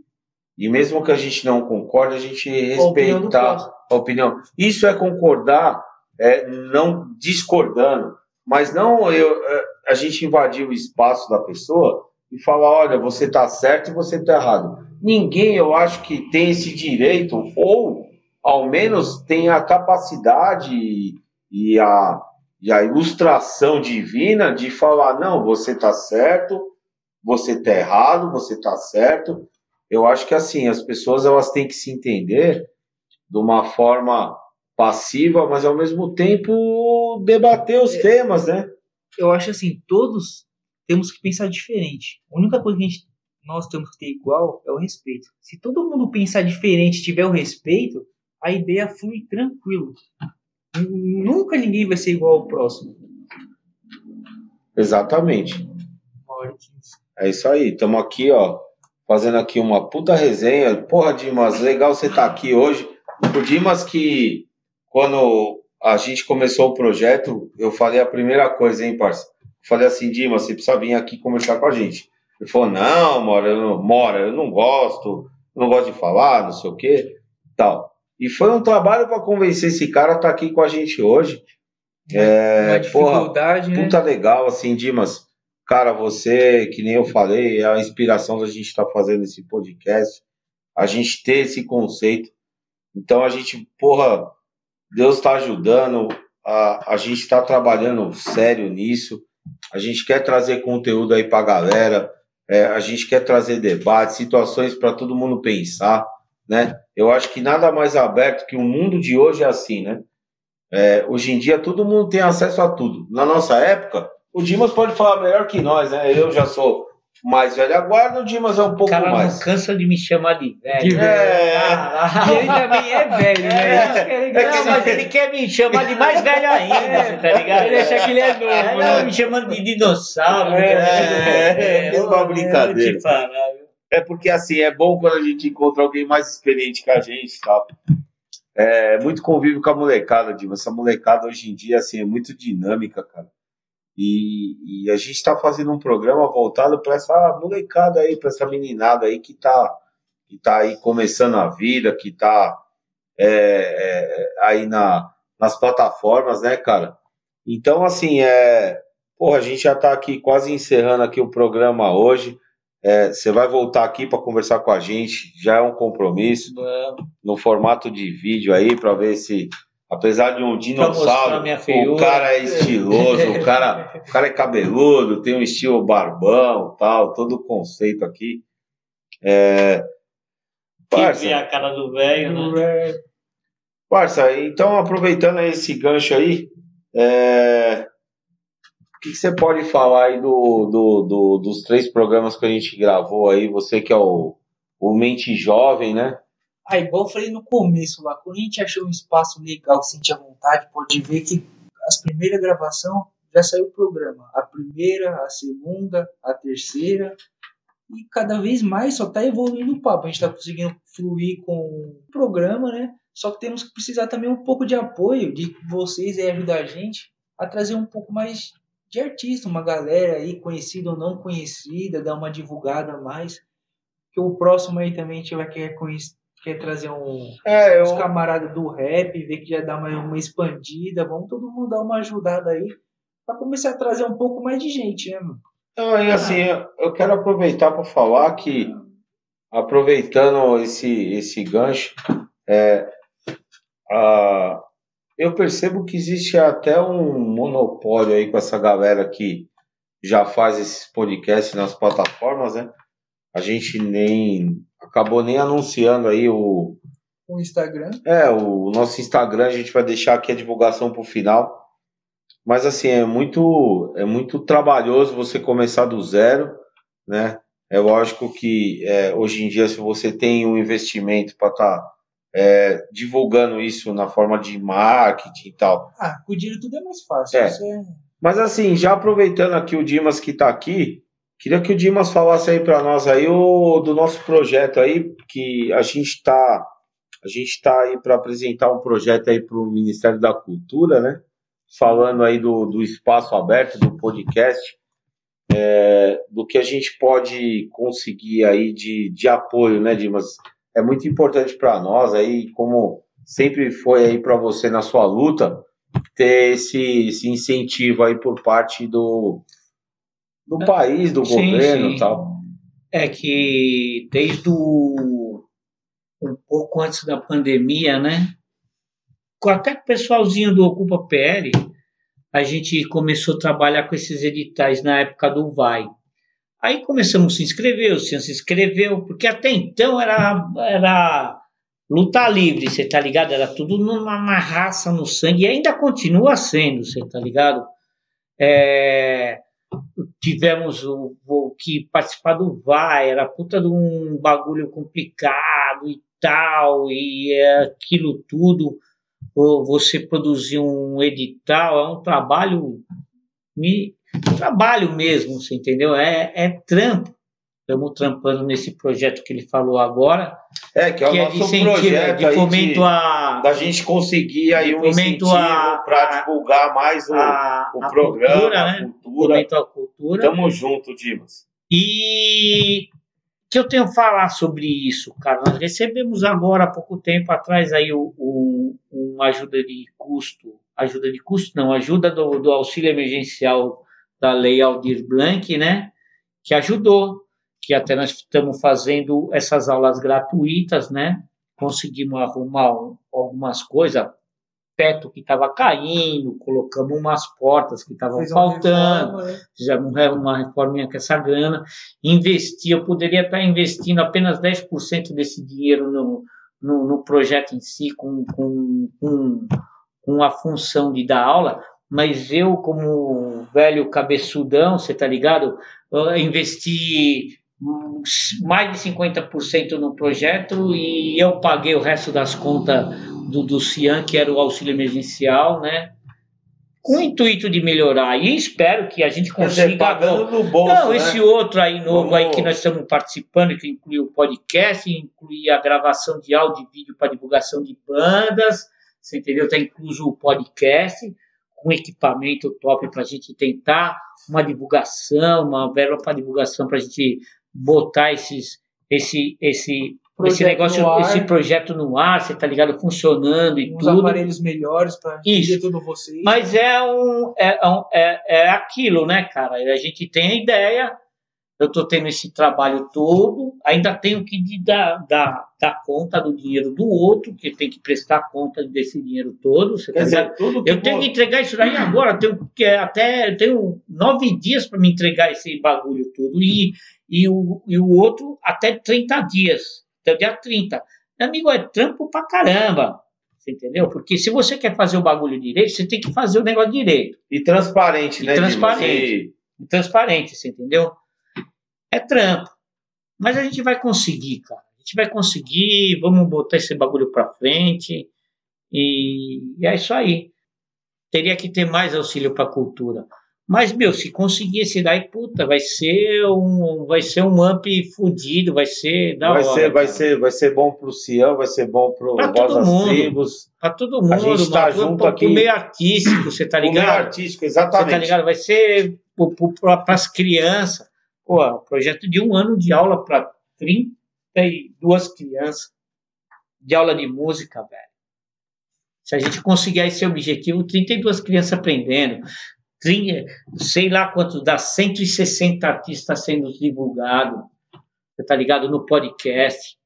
e mesmo que a gente não concorde, a gente respeitar a opinião. Isso é concordar, é, não discordando, mas não eu, é, a gente invadir o espaço da pessoa e falar, olha, você está certo e você está errado. Ninguém, eu acho que tem esse direito, ou ao menos tem a capacidade e a, e a ilustração divina de falar, não, você está certo, você está errado, você está certo. Eu acho que assim, as pessoas elas têm que se entender de uma forma passiva, mas ao mesmo tempo debater os É. temas, né? Eu acho assim, todos temos que pensar diferente. A única coisa que gente, nós temos que ter igual é o respeito. Se todo mundo pensar diferente tiver o respeito, a ideia flui tranquilo. Nunca ninguém vai ser igual ao próximo. Exatamente. É isso aí, estamos aqui, ó, fazendo aqui uma puta resenha. Porra, Dimas, legal você estar tá aqui hoje. O Dimas que, quando a gente começou o projeto, eu falei a primeira coisa, hein, parça? Falei assim, Dimas, você precisa vir aqui conversar com a gente. Ele falou, não, Mora, eu não, Mora, eu não gosto, não gosto de falar, não sei o quê, tal. E foi um trabalho para convencer esse cara a estar tá aqui com a gente hoje. É, uma dificuldade, porra, né? Puta legal, assim, Dimas. Cara, você, que nem eu falei, é a inspiração da gente estar tá fazendo esse podcast, a gente ter esse conceito. Então a gente, porra, Deus está ajudando, a, a gente está trabalhando sério nisso, a gente quer trazer conteúdo aí para a galera, é, a gente quer trazer debates, situações para todo mundo pensar, né? Eu acho que nada mais aberto que o mundo de hoje é assim, né? É, hoje em dia todo mundo tem acesso a tudo. Na nossa época, o Dimas pode falar melhor que nós, né? Eu já sou mais velha guarda, o Dimas é um pouco cara mais. não cansa de me chamar de velho. De velho. É. E ele também é velho, né? É. É não, mas ele quer me chamar de mais velho ainda, é. tá ligado? Ele acha que ele é novo. É, não, né? me chamando de dinossauro. É, é, é uma brincadeira. É porque assim, é bom quando a gente encontra alguém mais experiente que a gente, tá? É muito convívio com a molecada, Dimas. Essa molecada hoje em dia, assim, é muito dinâmica, cara. E, e a gente está fazendo um programa voltado para essa molecada aí, para essa meninada aí que está que tá aí começando a vida, que está é, é, aí na, nas plataformas, né, cara? Então, assim, é, porra, a gente já está aqui quase encerrando aqui o programa hoje. É, você vai voltar aqui para conversar com a gente, já é um compromisso, no formato de vídeo aí, para ver se Apesar de um dinossauro, o cara é estiloso, o cara, o cara é cabeludo, tem um estilo barbão, tal, todo o conceito aqui. É... Parça, que a cara do velho, né? Parça, então aproveitando esse gancho aí, é... o que, você pode falar aí do, do, do, dos três programas que a gente gravou aí? Você que é o, o Mente Jovem, né? Ah, igual eu falei no começo lá, quando a gente achou um espaço legal, sentir a vontade, pode ver que as primeiras gravações já saiu o programa. A primeira, a segunda, a terceira. E cada vez mais só está evoluindo o papo. A gente está conseguindo fluir com o programa, né? Só que temos que precisar também um pouco de apoio de vocês e ajudar a gente a trazer um pouco mais de artista, uma galera aí conhecida ou não conhecida, dar uma divulgada a mais. Que o próximo aí também a gente vai querer conhecer quer trazer um, é, eu... uns camaradas do rap, ver que já dá uma, uma expandida, vamos todo mundo dar uma ajudada aí para começar a trazer um pouco mais de gente, né, mano? Não, e assim, eu quero aproveitar para falar que, aproveitando esse, esse gancho, é, a, eu percebo que existe até um monopólio aí com essa galera que já faz esses podcasts nas plataformas, né? A gente nem acabou nem anunciando aí o. O Instagram? É, o nosso Instagram, a gente vai deixar aqui a divulgação para o final. Mas assim, é muito, é muito trabalhoso você começar do zero, né? É lógico que é, hoje em dia, se você tem um investimento para estar tá, é, divulgando isso na forma de marketing e tal. Ah, com o dinheiro tudo é mais fácil. É. Você... Mas assim, já aproveitando aqui o Dimas que está aqui, Queria que o Dimas falasse aí para nós aí o, do nosso projeto aí, que a gente está a gente está aí para apresentar um projeto aí para o Ministério da Cultura, né? Falando aí do, do espaço aberto, do podcast, é, do que a gente pode conseguir aí de, de apoio, né, Dimas? É muito importante para nós aí, como sempre foi aí para você na sua luta, ter esse, esse incentivo aí por parte do, do país, do sim, governo e tal. É que desde o, um pouco antes da pandemia, né? Até o pessoalzinho do Ocupa PL, a gente começou a trabalhar com esses editais na época do Vai. Aí começamos a se inscrever, o senhor se inscreveu, porque até então era, era luta livre, você tá ligado? Era tudo numa raça, no sangue, e ainda continua sendo, você tá ligado? É, tivemos o, o, que participar do VAI, era puta de um bagulho complicado e tal, e é aquilo tudo, você produzir um edital, é um trabalho me trabalho mesmo, você entendeu? É, é trampo. Estamos trampando nesse projeto que ele falou agora. É, que é o que é nosso de incentivo, projeto de fomento de, a, da gente conseguir aí um incentivo para divulgar mais o, a, o a programa, cultura, a né? cultura. Fomento à cultura. Tamo junto, Dimas. E que eu tenho a falar sobre isso, cara. Nós recebemos agora, há pouco tempo atrás, aí um, um, uma ajuda de custo. Ajuda de custo, não, ajuda do, do auxílio emergencial da Lei Aldir Blanc, né? Que ajudou, que até nós estamos fazendo essas aulas gratuitas, né? Conseguimos arrumar um- algumas coisas, teto que estava caindo, colocamos umas portas que estavam faltando né? fizemos uma- reforminha com essa grana, investir, eu poderia estar investindo apenas 10% desse dinheiro no, no, no projeto em si, com, com, com, com a função de dar aula, mas eu, como velho cabeçudão, você tá ligado? Eu investi mais de 50% no projeto e eu paguei o resto das contas do, do CIAN, que era o auxílio emergencial, né? Com o intuito de melhorar. E espero que a gente consiga. pagando no bolso, Não, né? esse outro aí novo aí que nós estamos participando, que inclui o podcast, inclui a gravação de áudio e vídeo para divulgação de bandas, você entendeu? Está incluso o podcast, com equipamento top para a gente tentar uma divulgação, uma verba para divulgação para a gente botar esses, esse, esse, esse negócio, esse projeto no ar, você tá ligado? Funcionando e uns tudo. aparelhos melhores para Isso. todos vocês. Mas é um é, um- é, é aquilo, né, cara? A gente tem a ideia, eu estou tendo esse trabalho todo, ainda tenho que dar, dar, dar conta do dinheiro do outro, que tem que prestar conta desse dinheiro todo. Você tá Quer dizer, tudo que Eu tenho que entregar isso daí agora, eu tenho que até eu tenho nove dias para me entregar esse bagulho tudo e, e, o, e o outro até 30 dias, até o dia 30. Meu amigo, é trampo pra caramba. Entendeu? Porque se você quer fazer o bagulho direito, você tem que fazer o negócio direito. E transparente, E né, transparente. E- Transparente, você entendeu? É trampo. Mas a gente vai conseguir, cara. A gente vai conseguir, vamos botar esse bagulho pra frente. E, e é isso aí. Teria que ter mais auxílio pra cultura. Mas, meu, se conseguir esse daí, puta, vai ser um, vai ser um amp fudido, vai ser da vai, hora. ser, vai, ser, vai ser bom pro Cian, vai ser bom pro Pra todo mundo. Tribos. Pra todo mundo, gente tá mano, junto pro, aqui. pro meio artístico, você tá O meio ligado? artístico, Você exatamente. tá ligado? Vai ser para as crianças. Pô, um projeto de um ano de aula para 32 crianças de aula de música, velho. Se a gente conseguir esse objetivo, 32 crianças aprendendo, 30, sei lá quantos, dá 160 artistas sendo divulgados, você tá ligado? No podcast.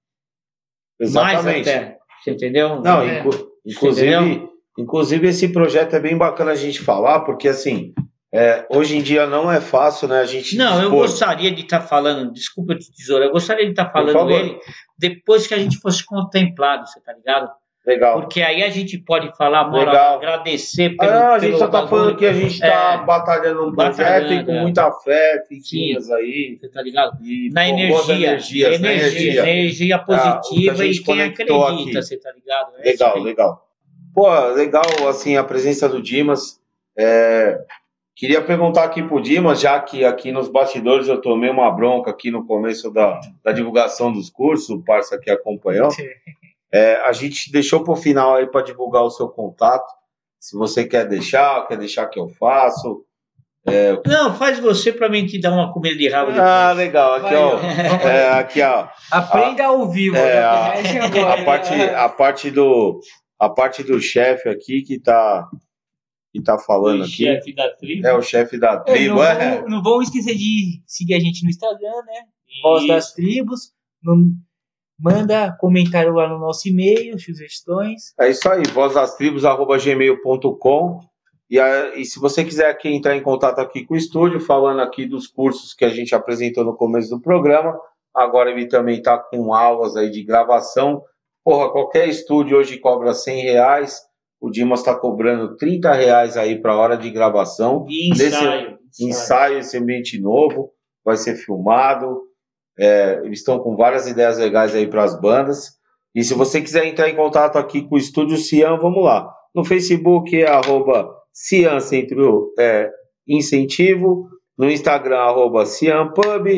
Exatamente. Mais até. Você entendeu? Não, É. inclu- inclusive, Entendeu? inclusive esse projeto é bem bacana a gente falar, porque assim, é, hoje em dia não é fácil, né? A gente Não, eu dispor- gostaria de estar falando, desculpa te tesoura, eu gostaria de estar falando favor. ele depois que a gente fosse contemplado, você tá ligado? Legal. Porque aí a gente pode falar, mano, agradecer Ah, pelo. não, a gente só tá falando que a gente tá É. batalhando um projeto e com é. muita fé, fiquinhas aí. Você tá ligado? E Na boas energia, energias, na energia, energia. energia Ah, que positiva gente e quem acredita, aqui. você tá ligado? É Legal, legal. Pô, legal, assim, a presença do Dimas. É, Queria perguntar aqui pro Dimas, já que aqui nos bastidores eu tomei uma bronca aqui no começo da, da divulgação dos cursos, o Parça aqui acompanhou. É, a gente deixou pro final aí para divulgar o seu contato. Se você quer deixar, quer deixar que eu faço. Não, faz você pra mim te dar uma comida de rabo Ah, depois. legal. Aqui, Vai, ó. É, aqui, ó. Aprenda ao vivo. É, né? a- A parte, a parte do, a parte do chefe aqui que tá, que tá falando O aqui. chefe da tribo. É o chefe da É, tribo, não, é. vão, não vão esquecer de seguir a gente no Instagram, né? Voz das Tribos. Não- manda comentário lá no nosso e-mail, sugestões. É isso aí, vozdastribos.gmail.com e, a- e se você quiser aqui entrar em contato aqui com o estúdio, falando aqui dos cursos que a gente apresentou no começo do programa, agora ele também está com aulas aí de gravação. Porra, qualquer estúdio hoje cobra 100 reais, o Dimas está cobrando 30 reais aí para hora de gravação. E ensaio. ensaio esse ambiente novo, vai ser filmado. é, eles estão com várias ideias legais aí para as bandas. E se você quiser entrar em contato aqui com o Estúdio Cian, vamos lá. No Facebook é arroba Cian Centro, é, Incentivo, no Instagram, arroba Ciampub,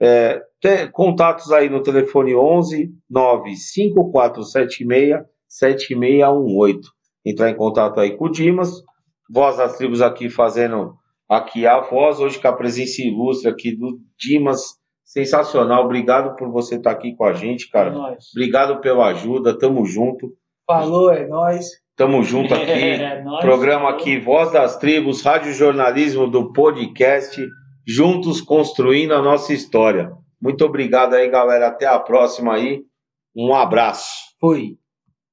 é, contatos aí no telefone 11 95476 7618. Entrar em contato aí com o Dimas, voz das tribos aqui fazendo aqui a voz, hoje com a presença ilustre aqui do Dimas, sensacional, obrigado por você estar aqui com a gente, cara. É obrigado pela ajuda, tamo junto. Falou, é nóis. Tamo junto aqui. É, nóis, Programa falou. aqui, Voz das Tribos, Rádio Jornalismo do podcast, juntos construindo a nossa história. Muito obrigado aí, galera. Até a próxima aí. Um abraço. Fui.